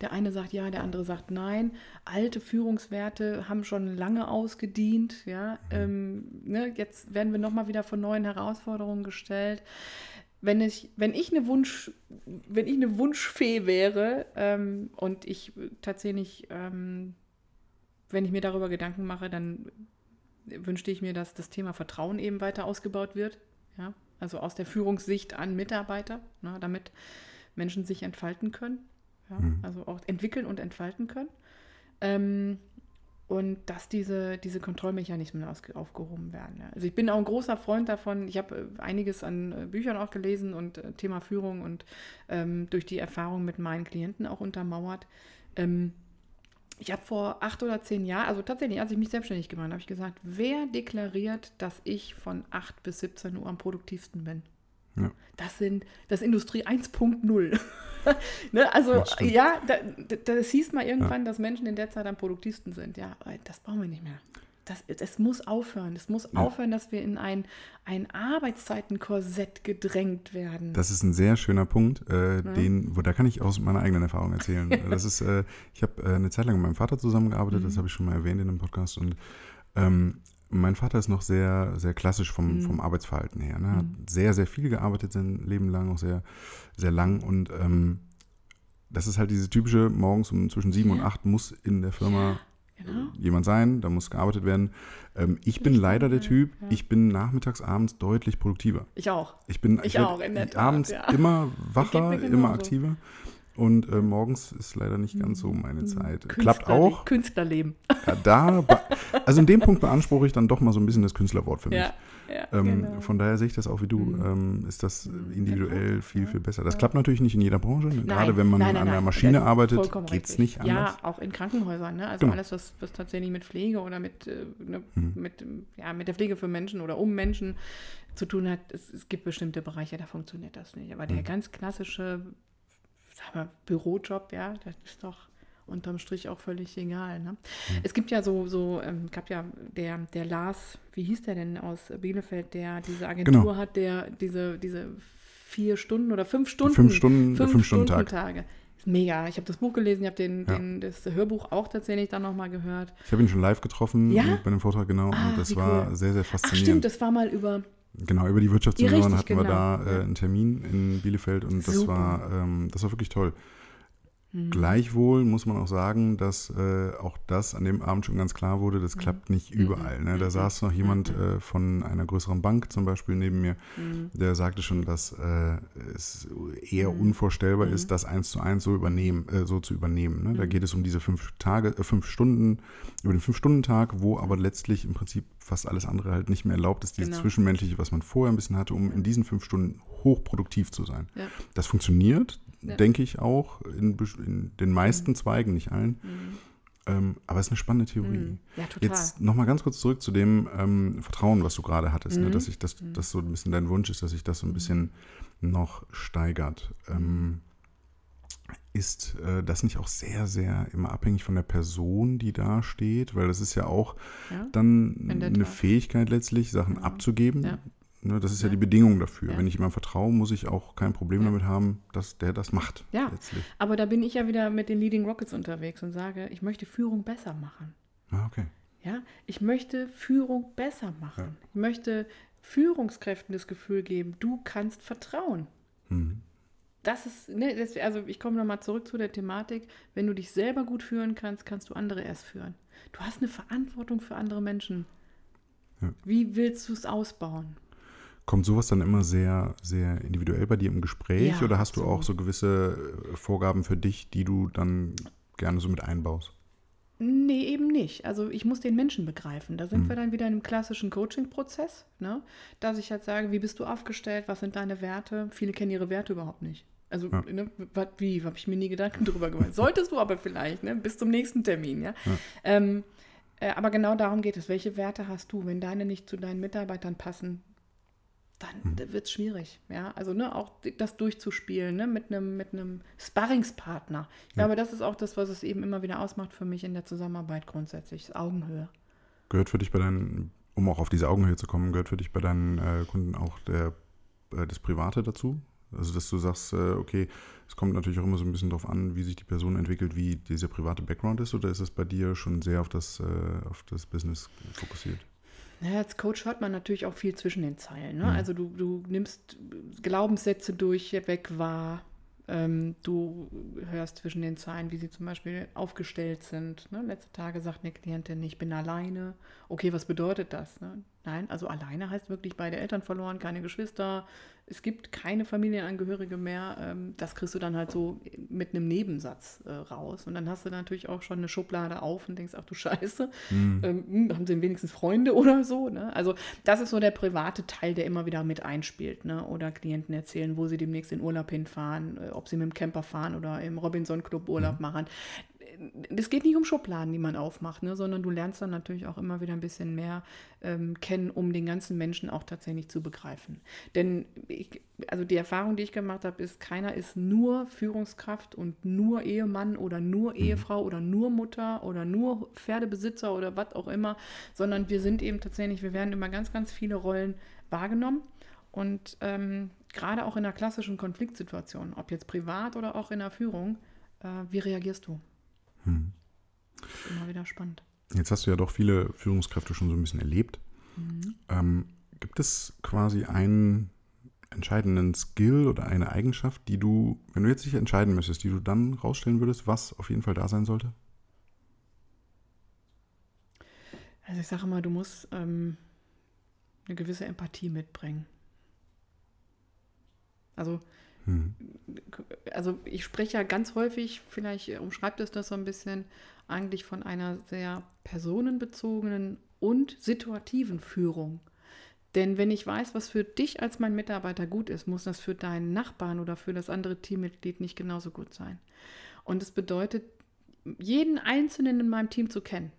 Der eine sagt ja, der andere sagt nein. Alte Führungswerte haben schon lange ausgedient. Ja, ähm, ne, jetzt werden wir nochmal wieder vor neuen Herausforderungen gestellt. Wenn ich, wenn ich eine Wunsch, wenn ich eine Wunschfee wäre ähm, und ich tatsächlich, ähm, wenn ich mir darüber Gedanken mache, dann wünschte ich mir, dass das Thema Vertrauen eben weiter ausgebaut wird. Ja? Also aus der Führungssicht an Mitarbeiter, ne, damit Menschen sich entfalten können. Ja? Mhm. Also auch entwickeln und entfalten können. Ähm, und dass diese, diese Kontrollmechanismen aufgehoben werden. Ja. Also ich bin auch ein großer Freund davon. Ich habe äh, einiges an äh, Büchern auch gelesen und äh, Thema Führung und ähm, durch die Erfahrung mit meinen Klienten auch untermauert. Ähm, ich habe vor acht oder zehn Jahren, also tatsächlich, als ich mich selbstständig gemacht habe, habe ich gesagt, wer deklariert, dass ich von 8 bis 17 Uhr am produktivsten bin? Ja. Das sind das Industrie 1.0. ne, also ja, da, das hieß mal irgendwann, ja. dass Menschen in der Zeit am produktivsten sind. Ja, das brauchen wir nicht mehr. Das, das muss aufhören. Es muss ja. aufhören, dass wir in ein, ein Arbeitszeitenkorsett gedrängt werden. Das ist ein sehr schöner Punkt, äh, den, wo, da kann ich aus meiner eigenen Erfahrung erzählen. das ist, äh, ich habe äh, eine Zeit lang mit meinem Vater zusammengearbeitet, mhm. das habe ich schon mal erwähnt in einem Podcast. Und ähm, mein Vater ist noch sehr, sehr klassisch vom, mhm. vom Arbeitsverhalten her. Ne? Hat mhm. sehr, sehr viel gearbeitet sein Leben lang, auch sehr, sehr lang. Und ähm, das ist halt diese typische, morgens um zwischen sieben ja. und acht muss in der Firma ja, genau. jemand sein, da muss gearbeitet werden. Ähm, ich bin leider der Typ, ja. ich bin nachmittags, abends deutlich produktiver. Ich auch. Ich bin ich, ich auch, abends immer wacher, immer aktiver. Und äh, morgens ist leider nicht ganz so meine hm. Zeit. Künstler, Klappt auch. Künstlerleben. Ja, da, also in dem Punkt beanspruche ich dann doch mal so ein bisschen das Künstlerwort für mich. Ja, ja, ähm, genau. Von daher sehe ich das auch wie du. Mhm. Ähm, ist das hm. individuell viel, viel besser. Das klappt natürlich nicht in jeder Branche. Ne? Nein, Gerade wenn man nein, nein, an einer Maschine arbeitet, geht es nicht anders. Ja, auch in Krankenhäusern. Ne? Also genau. alles, was, was tatsächlich mit Pflege oder mit, äh, ne, mhm. mit, ja, mit der Pflege für Menschen oder um Menschen zu tun hat. Es, es gibt bestimmte Bereiche, da funktioniert das nicht. Aber der mhm. ganz klassische sag mal, Bürojob, ja, das ist doch unterm Strich auch völlig egal. Ne? Mhm. Es gibt ja so, so ähm, gab ja der, der Lars, wie hieß der denn aus Bielefeld, der diese Agentur genau. hat, der diese, diese vier Stunden oder fünf Stunden, fünf Stunden, fünf, fünf Stunden, Stunden Tage. Mega. Ich habe das Buch gelesen, ich habe den, ja. den, das Hörbuch auch tatsächlich dann nochmal gehört. Ich habe ihn schon live getroffen ja? bei dem Vortrag, genau. Ah, und das war cool. sehr, sehr faszinierend. Ach, stimmt, das war mal über Genau, über die Wirtschaftsunion hatten genau. wir da äh, einen Termin in Bielefeld und das war, ähm, das war wirklich toll. Mhm. Gleichwohl muss man auch sagen, dass äh, auch das an dem Abend schon ganz klar wurde, das mhm. klappt nicht mhm. überall. Ne? Da mhm. saß noch jemand äh, von einer größeren Bank zum Beispiel neben mir, der sagte schon, dass äh, es eher unvorstellbar ist, das eins zu eins so übernehmen, äh, so zu übernehmen. Ne? Da geht es um diese fünf Tage, äh, fünf Stunden, über den Fünf-Stunden-Tag, wo aber letztlich im Prinzip fast alles andere halt nicht mehr erlaubt ist, dieses genau. Zwischenmenschliche, was man vorher ein bisschen hatte, um in diesen fünf Stunden hochproduktiv zu sein. Ja. Das funktioniert, ja. denke ich auch, in, in, den meisten mhm. Zweigen, nicht allen. Mhm. Ähm, aber es ist eine spannende Theorie. Mhm. Ja, total. Jetzt nochmal ganz kurz zurück zu dem ähm, Vertrauen, was du gerade hattest, ne? Mhm. dass ich das, mhm. das so ein bisschen dein Wunsch ist, dass sich das so ein bisschen noch steigert. Ähm, ist äh, das nicht auch sehr, sehr immer abhängig von der Person, die da steht? Weil das ist ja auch ja, dann eine Fähigkeit letztlich, Sachen ja. abzugeben. Ja. Ne, das ist ja. die Bedingung dafür. Wenn ich jemandem vertraue, muss ich auch kein Problem damit haben, dass der das macht. Ja, letztlich. aber da bin ich ja wieder mit den Leading Rockets unterwegs und sage, ich möchte Führung besser machen. Ah, okay. Ja, ich möchte Führung besser machen. Ich möchte Führungskräften das Gefühl geben, du kannst vertrauen. Mhm. Das ist, ne, das, also ich komme nochmal zurück zu der Thematik, wenn du dich selber gut führen kannst, kannst du andere erst führen. Du hast eine Verantwortung für andere Menschen. Wie willst du es ausbauen? Kommt sowas dann immer sehr, sehr individuell bei dir im Gespräch ja, oder hast du auch so gewisse äh, Vorgaben für dich, die du dann gerne so mit einbaust? Nee, eben nicht. Also ich muss den Menschen begreifen. Da sind mhm. wir dann wieder in einem klassischen Coaching-Prozess, ne? dass ich halt sage, wie bist du aufgestellt, was sind deine Werte? Viele kennen ihre Werte überhaupt nicht. Also, ja. ne, wat, wie, habe ich mir nie Gedanken drüber gemacht. Solltest du aber vielleicht, ne? bis zum nächsten Termin. Ja? ja. Ähm, äh, aber genau darum geht es. Welche Werte hast du? Wenn deine nicht zu deinen Mitarbeitern passen, dann hm. wird es schwierig. Ja, also ne, auch das durchzuspielen ne, mit einem mit Sparringspartner. Ich ja. glaube, das ist auch das, was es eben immer wieder ausmacht für mich in der Zusammenarbeit grundsätzlich, Augenhöhe. Gehört für dich bei deinen, um auch auf diese Augenhöhe zu kommen, gehört für dich bei deinen äh, Kunden auch der, äh, das Private dazu? Also, dass du sagst, äh, okay, es kommt natürlich auch immer so ein bisschen darauf an, wie sich die Person entwickelt, wie dieser private Background ist, oder ist es bei dir schon sehr auf das, äh, auf das Business fokussiert? Ja, als Coach hört man natürlich auch viel zwischen den Zeilen. Ne? Mhm. Also du, du nimmst Glaubenssätze durch, weg wahr. Ähm, du hörst zwischen den Zeilen, wie sie zum Beispiel aufgestellt sind. Ne? Letzte Tage sagt eine Klientin, ich bin alleine. Okay, was bedeutet das? Ne? Nein, also alleine heißt wirklich beide Eltern verloren, keine Geschwister, es gibt keine Familienangehörige mehr. Ähm, das kriegst du dann halt so mit einem Nebensatz äh, raus. Und dann hast du natürlich auch schon eine Schublade auf und denkst, ach du Scheiße, mhm. ähm, hm, haben sie wenigstens Freunde oder so. Ne? Also das ist so der private Teil, der immer wieder mit einspielt. Ne? Oder Klienten erzählen, wo sie demnächst in Urlaub hinfahren, äh, ob sie mit dem Camper fahren oder im Robinson Club Urlaub mhm. machen es geht nicht um Schubladen, die man aufmacht, ne, sondern du lernst dann natürlich auch immer wieder ein bisschen mehr ähm, kennen, um den ganzen Menschen auch tatsächlich zu begreifen. Denn ich, also die Erfahrung, die ich gemacht habe, ist, keiner ist nur Führungskraft und nur Ehemann oder nur mhm. Ehefrau oder nur Mutter oder nur Pferdebesitzer oder was auch immer, sondern wir sind eben tatsächlich, wir werden immer ganz, ganz viele Rollen wahrgenommen. Und ähm, gerade auch in einer klassischen Konfliktsituation, ob jetzt privat oder auch in der Führung, äh, wie reagierst du? Hm. Immer wieder spannend. Jetzt hast du ja doch viele Führungskräfte schon so ein bisschen erlebt. Mhm. Ähm, gibt es quasi einen entscheidenden Skill oder eine Eigenschaft, die du, wenn du jetzt dich entscheiden müsstest, die du dann rausstellen würdest, was auf jeden Fall da sein sollte? Also ich sage mal, du musst ähm, eine gewisse Empathie mitbringen. Also hm. Also ich spreche ja ganz häufig, vielleicht umschreibt es das so ein bisschen, eigentlich von einer sehr personenbezogenen und situativen Führung. Denn wenn ich weiß, was für dich als mein Mitarbeiter gut ist, muss das für deinen Nachbarn oder für das andere Teammitglied nicht genauso gut sein. Und es bedeutet, jeden Einzelnen in meinem Team zu kennen,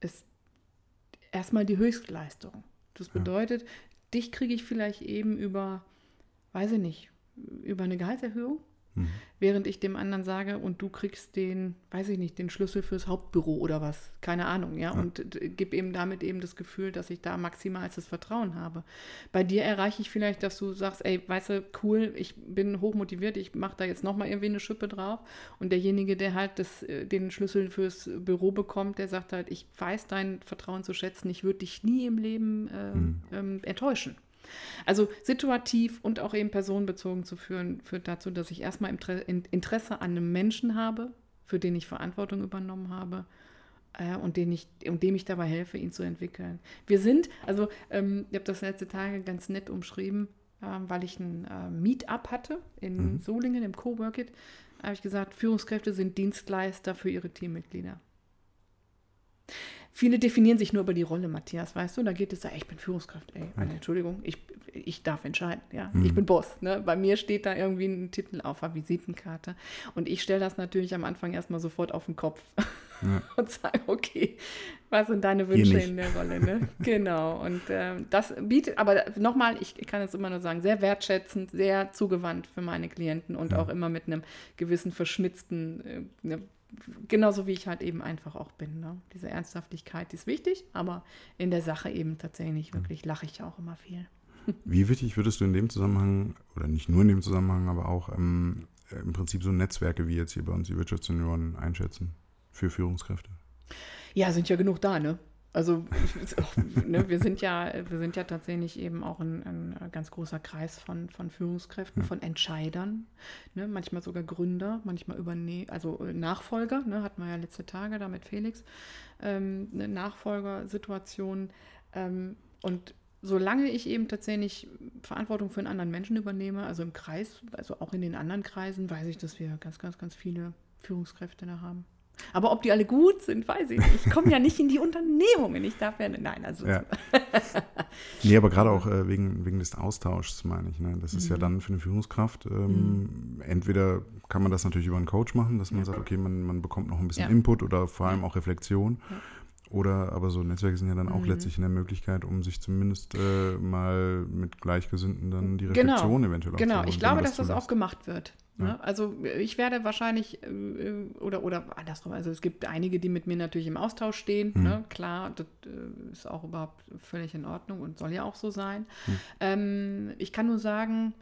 ist erstmal die Höchstleistung. Das bedeutet, ja. dich kriege ich vielleicht eben über weiß ich nicht, über eine Gehaltserhöhung, mhm. während ich dem anderen sage, und du kriegst den, weiß ich nicht, den Schlüssel fürs Hauptbüro oder was, keine Ahnung, ja, ja. und gib eben damit eben das Gefühl, dass ich da maximalstes Vertrauen habe. Bei dir erreiche ich vielleicht, dass du sagst, ey, weißt du, cool, ich bin hochmotiviert, ich mache da jetzt nochmal irgendwie eine Schippe drauf und derjenige, der halt das, äh, den Schlüssel fürs Büro bekommt, der sagt halt, ich weiß dein Vertrauen zu schätzen, ich würde dich nie im Leben äh, mhm. ähm, enttäuschen. Also situativ und auch eben personenbezogen zu führen, führt dazu, dass ich erstmal Interesse an einem Menschen habe, für den ich Verantwortung übernommen habe äh, und, den ich, und dem ich dabei helfe, ihn zu entwickeln. Wir sind, also ähm, ich habe das letzte Tage ganz nett umschrieben, äh, weil ich ein äh, Meetup hatte in mhm. Solingen im Coworkit, habe ich gesagt, Führungskräfte sind Dienstleister für ihre Teammitglieder. Viele definieren sich nur über die Rolle, Matthias, weißt du? Da geht es ja, ich bin Führungskraft, ey, mhm. Entschuldigung, ich, ich darf entscheiden, ja. Mhm. Ich bin Boss. Ne? Bei mir steht da irgendwie ein Titel auf der Visitenkarte. Und ich stelle das natürlich am Anfang erstmal sofort auf den Kopf ja. und sage, okay, was sind deine Wünsche in der Rolle? Ne? genau. Und ähm, das bietet, aber nochmal, ich kann es immer nur sagen, sehr wertschätzend, sehr zugewandt für meine Klienten und ja. auch immer mit einem gewissen verschmitzten äh, ne, genauso wie ich halt eben einfach auch bin. Ne? Diese Ernsthaftigkeit die ist wichtig, aber in der Sache eben tatsächlich wirklich lache ich auch immer viel. Wie wichtig würdest du in dem Zusammenhang, oder nicht nur in dem Zusammenhang, aber auch ähm, im Prinzip so Netzwerke wie jetzt hier bei uns die Wirtschaftssenioren einschätzen für Führungskräfte? Ja, sind ja genug da, ne? Also ne, wir, sind ja, wir sind ja tatsächlich eben auch ein, ein ganz großer Kreis von, von Führungskräften, ja. von Entscheidern, ne, manchmal sogar Gründer, manchmal überne also äh, Nachfolger, ne, hatten wir ja letzte Tage da mit Felix, ähm, eine Nachfolgersituation. Ähm, und solange ich eben tatsächlich Verantwortung für einen anderen Menschen übernehme, also im Kreis, also auch in den anderen Kreisen, weiß ich, dass wir ganz, ganz, ganz viele Führungskräfte da haben. Aber ob die alle gut sind, weiß ich nicht. Ich komme ja nicht in die Unternehmungen. Ich darf ja, nein, also. Ja. nee, aber gerade auch äh, wegen, wegen des Austauschs, meine ich. Ne? Das ist mhm. ja dann für eine Führungskraft, ähm, mhm. entweder kann man das natürlich über einen Coach machen, dass man ja. sagt, okay, man, man bekommt noch ein bisschen ja. Input oder vor allem auch Reflexion. Oder aber so Netzwerke sind ja dann auch mhm. letztlich eine Möglichkeit, um sich zumindest äh, mal mit Gleichgesinnten dann die genau. Reflexion genau. eventuell Genau, ich glaube, dass das auch gemacht wird. Ja. Ne? Also ich werde wahrscheinlich, äh, oder, oder andersrum, also es gibt einige, die mit mir natürlich im Austausch stehen. Mhm. Ne? Klar, das äh, ist auch überhaupt völlig in Ordnung und soll ja auch so sein. Mhm. Ähm, ich kann nur sagen,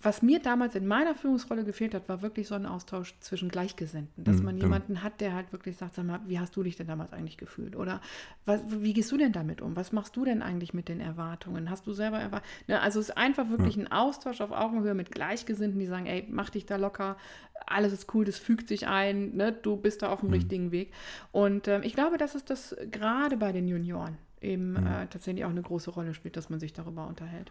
was mir damals in meiner Führungsrolle gefehlt hat, war wirklich so ein Austausch zwischen Gleichgesinnten. Dass Mhm, man genau. jemanden hat, der halt wirklich sagt, sag mal, wie hast du dich denn damals eigentlich gefühlt? Oder was, wie gehst du denn damit um? Was machst du denn eigentlich mit den Erwartungen? Hast du selber erwartet? Ne, also es ist einfach wirklich ein Austausch auf Augenhöhe mit Gleichgesinnten, die sagen, ey, mach dich da locker, alles ist cool, das fügt sich ein, ne? du bist da auf dem richtigen Weg. Und ähm, ich glaube, dass es das gerade bei den Junioren eben äh, tatsächlich auch eine große Rolle spielt, dass man sich darüber unterhält.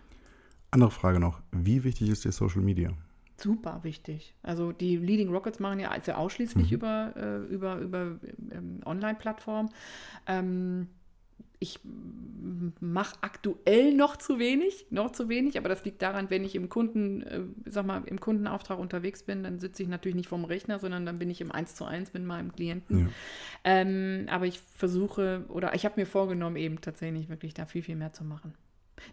Andere Frage noch. Wie wichtig ist dir Social Media? Super wichtig. Also die Leading Rockets machen ja also ausschließlich Mhm. über, äh, über, über ähm, Online-Plattformen. Ähm, ich mache aktuell noch zu wenig, noch zu wenig, aber das liegt daran, wenn ich im Kunden, äh, sag mal, im Kundenauftrag unterwegs bin, dann sitze ich natürlich nicht vorm Rechner, sondern dann bin ich im 1 zu 1 mit meinem Klienten. Ja. Ähm, aber ich versuche, oder ich habe mir vorgenommen, eben tatsächlich wirklich da viel, viel mehr zu machen.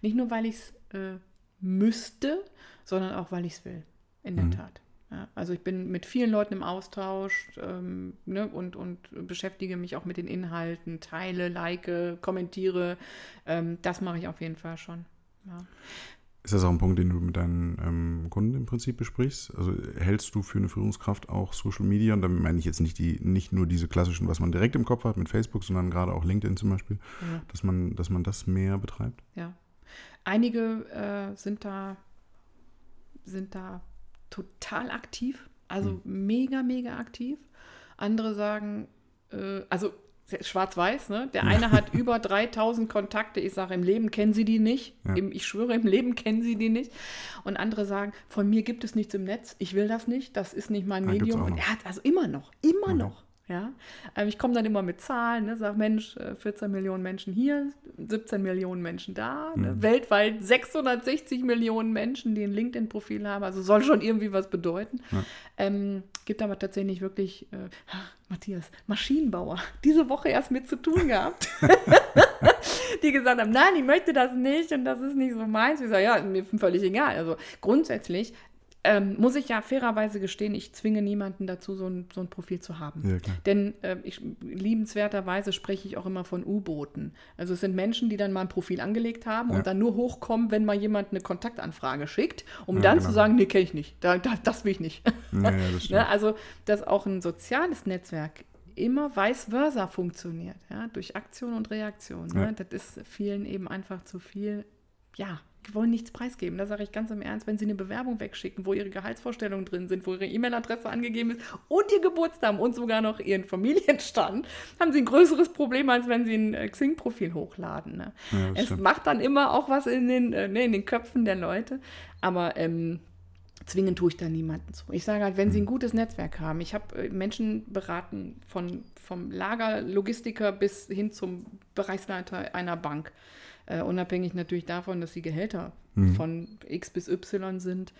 Nicht nur, weil ich es äh, müsste, sondern auch, weil ich es will. In der Mhm. Tat. Ja, also ich bin mit vielen Leuten im Austausch ähm, ne, und, und beschäftige mich auch mit den Inhalten, teile, like, kommentiere. Ähm, das mache ich auf jeden Fall schon. Ja. Ist das auch ein Punkt, den du mit deinen ähm, Kunden im Prinzip besprichst? Also hältst du für eine Führungskraft auch Social Media? Und damit meine ich jetzt nicht die, nicht nur diese klassischen, was man direkt im Kopf hat mit Facebook, sondern gerade auch LinkedIn zum Beispiel, Ja. dass man, dass man das mehr betreibt? Ja. Einige äh, sind da sind da total aktiv, also mega, mega aktiv. Andere sagen, äh, also schwarz-weiß, ne? Der eine hat über 3000 Kontakte. Ich sage, im Leben kennen sie die nicht. Ja. Im, ich schwöre, im Leben kennen sie die nicht. Und andere sagen, von mir gibt es nichts im Netz. Ich will das nicht. Das ist nicht mein gibt's Medium. Und er hat also immer noch, immer Mhm. noch. Ja, ähm, ich komme dann immer mit Zahlen, ne, sag Mensch, äh, 14 Millionen Menschen hier, 17 Millionen Menschen da, ne, Mhm. weltweit 660 Millionen Menschen, die ein LinkedIn-Profil haben, also soll schon irgendwie was bedeuten. Ja. Ähm, gibt aber tatsächlich wirklich, äh, Matthias, Maschinenbauer, diese Woche erst mit zu tun gehabt, die gesagt haben, nein, ich möchte das nicht und das ist nicht so meins. Ich sage, ja, mir völlig egal. Also grundsätzlich ähm, muss ich ja fairerweise gestehen, ich zwinge niemanden dazu, so ein, so ein Profil zu haben. Ja. Denn äh, ich, liebenswerterweise spreche ich auch immer von U-Booten. Also es sind Menschen, die dann mal ein Profil angelegt haben Ja. und dann nur hochkommen, wenn mal jemand eine Kontaktanfrage schickt, um Ja, dann genau. zu sagen, nee, kenne ich nicht. Da, da, das will ich nicht. Das ne? Also, dass auch ein soziales Netzwerk immer vice versa funktioniert, ja? durch Aktion und Reaktion. Ne? Das ist vielen eben einfach zu viel, ja, die wollen nichts preisgeben. Da sage ich ganz im Ernst, wenn sie eine Bewerbung wegschicken, wo ihre Gehaltsvorstellungen drin sind, wo ihre E-Mail-Adresse angegeben ist und ihr Geburtsdatum und sogar noch ihren Familienstand, haben sie ein größeres Problem, als wenn sie ein äh, Xing-Profil hochladen. Ne? Ja, es stimmt. macht dann immer auch was in den, äh, ne, in den Köpfen der Leute, aber ähm, zwingen tue ich da niemanden zu. Ich sage halt, wenn sie ein gutes Netzwerk haben, ich habe äh, Menschen beraten, von, vom Lagerlogistiker bis hin zum Bereichsleiter einer Bank. Äh, unabhängig natürlich davon, dass die Gehälter Mhm. von X bis Y sind.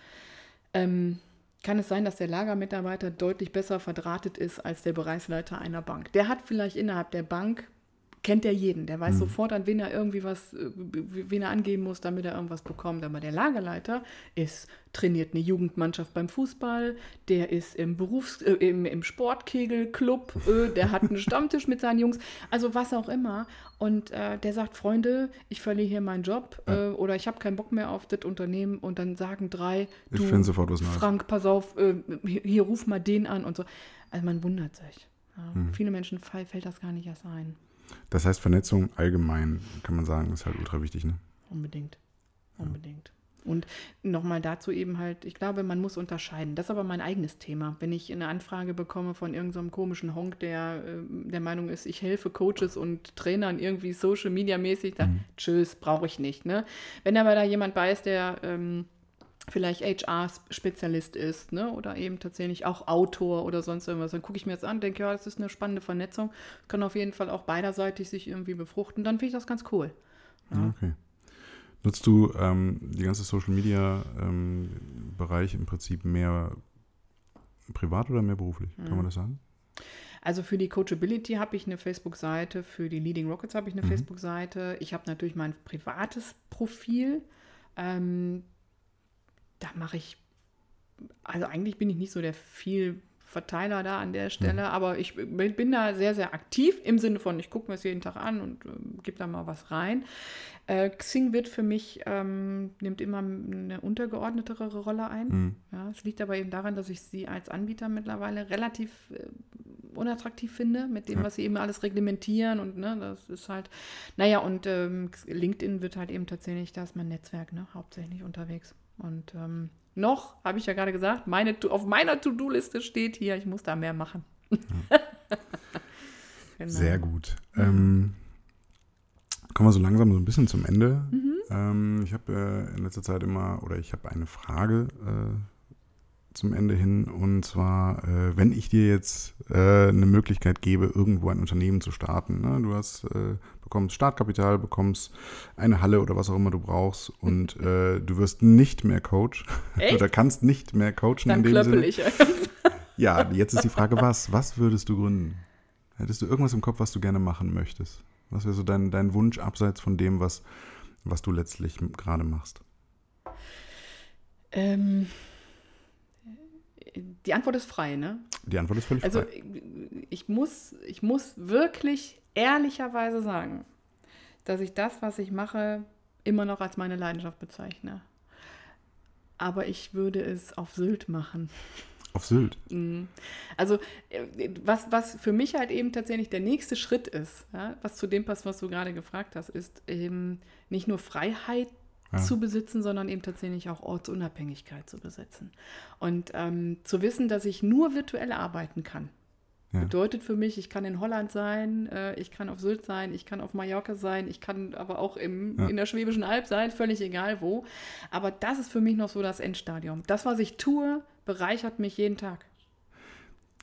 Ähm, kann es sein, dass der Lagermitarbeiter deutlich besser verdrahtet ist als der Bereichsleiter einer Bank. Der hat vielleicht innerhalb der Bank, kennt er jeden, der weiß sofort, an wen er irgendwie was, äh, wen er angeben muss, damit er irgendwas bekommt. Aber der Lagerleiter ist, trainiert eine Jugendmannschaft beim Fußball, der ist im Berufs-, äh, im, im Sportkegelclub, äh, der hat einen Stammtisch mit seinen Jungs, also was auch immer. Und äh, der sagt, Freunde, ich verliere hier meinen Job äh, oder ich habe keinen Bock mehr auf das Unternehmen und dann sagen drei, Ich du. Frank, pass auf, äh, hier, hier ruf mal den an und so. Also man wundert sich. Ja. Hm. Viele Menschen fällt das gar nicht erst ein. Das heißt, Vernetzung allgemein, kann man sagen, ist halt ultra wichtig, ne? Unbedingt. Unbedingt. Und nochmal dazu eben halt, ich glaube, man muss unterscheiden. Das ist aber mein eigenes Thema. Wenn ich eine Anfrage bekomme von irgendeinem komischen Honk, der äh, der Meinung ist, ich helfe Coaches und Trainern irgendwie Social Media mäßig, dann tschüss, brauche ich nicht. Ne? Wenn aber da jemand bei ist, der ähm, vielleicht HR-Spezialist ist, ne? oder eben tatsächlich auch Autor oder sonst irgendwas, dann gucke ich mir das an, denke, ja, das ist eine spannende Vernetzung, kann auf jeden Fall auch beiderseitig sich irgendwie befruchten, dann finde ich das ganz cool. Ja. Okay. Nutzt du ähm, die ganze Social Media ähm, Bereich im Prinzip mehr privat oder mehr beruflich? Kann Mhm. man das sagen? Also für die Coachability habe ich eine Facebook-Seite, für die Leading Rockets habe ich eine Mhm. Facebook-Seite. Ich habe natürlich mein privates Profil. Ähm, da mache ich, also eigentlich bin ich nicht so der viel Verteiler da an der Stelle, aber ich bin da sehr, sehr aktiv im Sinne von, ich gucke mir es jeden Tag an und äh, gebe da mal was rein. Äh, Xing wird für mich, ähm, nimmt immer eine untergeordnetere Rolle ein. Mhm. Ja, es liegt aber eben daran, dass ich sie als Anbieter mittlerweile relativ äh, unattraktiv finde, mit dem, Ja. was sie eben alles reglementieren und ne, das ist halt, naja, und ähm, LinkedIn wird halt eben tatsächlich, da ist mein Netzwerk, ne, hauptsächlich unterwegs. Und ähm, noch, habe ich ja gerade gesagt, meine, auf meiner To-Do-Liste steht hier, ich muss da mehr machen. Genau. Sehr gut. Ähm, kommen wir so langsam so ein bisschen zum Ende. Mhm. Ähm, ich habe äh, in letzter Zeit immer, oder ich habe eine Frage äh, zum Ende hin. Und zwar, äh, wenn ich dir jetzt äh, eine Möglichkeit gebe, irgendwo ein Unternehmen zu starten. Ne? Du hast, äh, bekommst Startkapital, bekommst eine Halle oder was auch immer du brauchst und äh, du wirst nicht mehr Coach Echt? oder kannst nicht mehr coachen Dann in dem Sinne. ich. Ja, jetzt ist die Frage, was? Was würdest du gründen? Hättest du irgendwas im Kopf, was du gerne machen möchtest? Was wäre so dein, dein Wunsch abseits von dem, was, was du letztlich gerade machst? ähm, die Antwort ist frei, ne? Die Antwort ist völlig Also frei. ich muss, ich muss wirklich ehrlicherweise sagen, dass ich das, was ich mache, immer noch als meine Leidenschaft bezeichne. Aber ich würde es auf Sylt machen. Auf Sylt. Mhm. Also äh, was, was für mich halt eben tatsächlich der nächste Schritt ist, ja, was zu dem passt, was du gerade gefragt hast, ist eben nicht nur Freiheit Ja. zu besitzen, sondern eben tatsächlich auch Ortsunabhängigkeit zu besitzen. Und ähm, zu wissen, dass ich nur virtuell arbeiten kann. Ja. Bedeutet für mich, ich kann in Holland sein, äh, ich kann auf Sylt sein, ich kann auf Mallorca sein, ich kann aber auch im, Ja. in der Schwäbischen Alb sein, völlig egal wo. Aber das ist für mich noch so das Endstadium. Das, was ich tue, bereichert mich jeden Tag.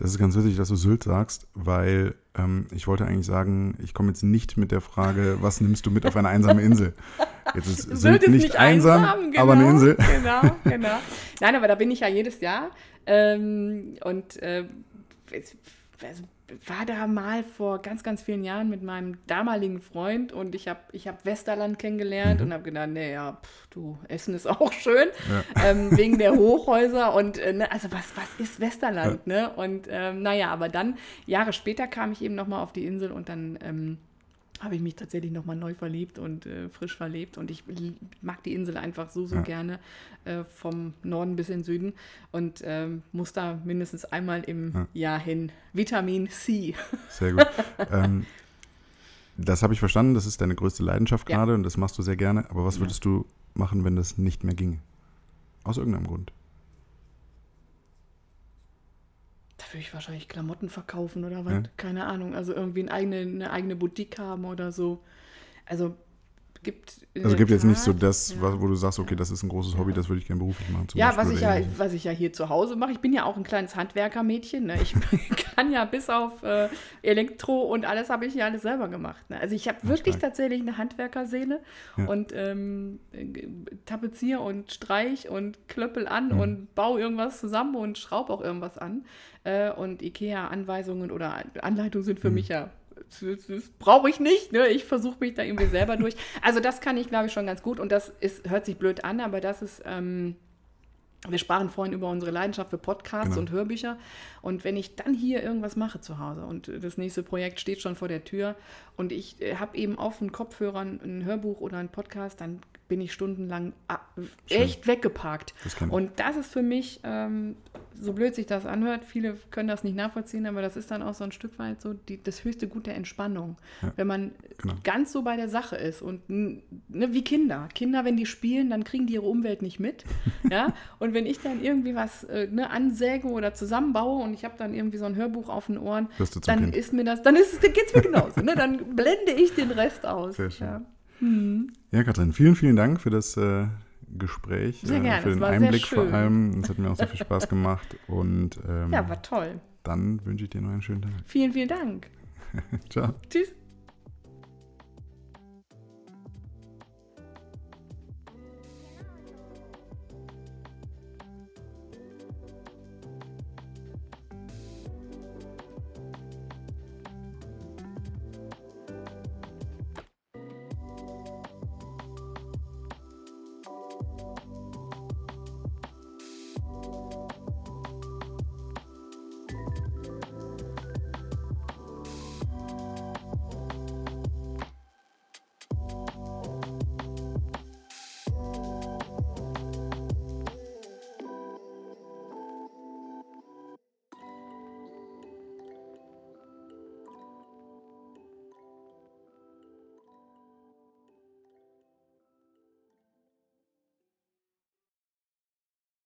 Das ist ganz witzig, dass du Sylt sagst, weil ähm, ich wollte eigentlich sagen, ich komme jetzt nicht mit der Frage, was nimmst du mit auf eine einsame Insel? Jetzt ist Sylt, nicht, einsam, aber eine Insel. Genau, genau. Nein, aber da bin ich ja jedes Jahr. Ähm, und äh, war da mal vor ganz, ganz vielen Jahren mit meinem damaligen Freund und ich habe ich hab Westerland kennengelernt Mhm. und habe gedacht, nee, ja, pff, du, Essen ist auch schön, Ja. ähm, wegen der Hochhäuser und äh, ne, also was, was ist Westerland, ne? Und ähm, naja, aber dann, Jahre später kam ich eben nochmal auf die Insel und dann ähm, habe ich mich tatsächlich nochmal neu verliebt und äh, frisch verlebt. Und ich mag die Insel einfach so, so Ja. gerne äh, vom Norden bis in den Süden und ähm, muss da mindestens einmal im Ja. Jahr hin. Vitamin C. Sehr gut. ähm, das habe ich verstanden, das ist deine größte Leidenschaft Ja. gerade und das machst du sehr gerne. Aber was Ja. würdest du machen, wenn das nicht mehr ginge? Aus irgendeinem Grund. Da würde ich wahrscheinlich Klamotten verkaufen oder was. Ja. Keine Ahnung. Also irgendwie eine eigene, eine eigene Boutique haben oder so. Also gibt. Also gibt jetzt nicht so Tat- das, ja. wo du sagst, okay, das ist ein großes Hobby, das würde ich gerne beruflich machen. Ja, Beispiel was ich ja, ähnliches. was ich ja hier zu Hause mache. Ich bin ja auch ein kleines Handwerkermädchen. Ne? Ich kann ja bis auf äh, Elektro und alles habe ich ja alles selber gemacht. Ne? Also ich habe wirklich stark. tatsächlich eine Handwerkerseele Ja. und ähm, äh, tapezier und streich und klöppel an Mhm. und baue irgendwas zusammen und schraube auch irgendwas an. Äh, und IKEA-Anweisungen oder Anleitungen sind für Mhm. mich ja das, das brauche ich nicht, ne? Ich versuche mich da irgendwie selber durch. Also das kann ich, glaube ich, schon ganz gut. Und das ist, hört sich blöd an, aber das ist, ähm, wir sprachen vorhin über unsere Leidenschaft für Podcasts Genau. und Hörbücher. Und wenn ich dann hier irgendwas mache zu Hause und das nächste Projekt steht schon vor der Tür und ich äh, habe eben auf den Kopfhörern ein Hörbuch oder einen Podcast, dann bin ich stundenlang ah, echt weggeparkt. Das. Und das ist für mich, ähm, so blöd sich das anhört, viele können das nicht nachvollziehen, aber das ist dann auch so ein Stück weit so die, das höchste Gut der Entspannung. Ja, Wenn man genau. ganz so bei der Sache ist und ne, wie Kinder. Kinder, wenn die spielen, dann kriegen die ihre Umwelt nicht mit. ja? Und wenn ich dann irgendwie was äh, ne, ansäge oder zusammenbaue und ich habe dann irgendwie so ein Hörbuch auf den Ohren, dann Kind. ist mir das, dann ist es, dann geht's mir genauso. ne? Dann blende ich den Rest aus. Sehr schön. Ja. Ja, Katrin, vielen, vielen Dank für das äh, Gespräch, Sehr äh, gerne, für es den war sehr Einblick vor schön. allem. Es hat mir auch sehr viel Spaß gemacht und ähm, ja, war toll. dann wünsche ich dir noch einen schönen Tag. Vielen, vielen Dank. Ciao. Tschüss.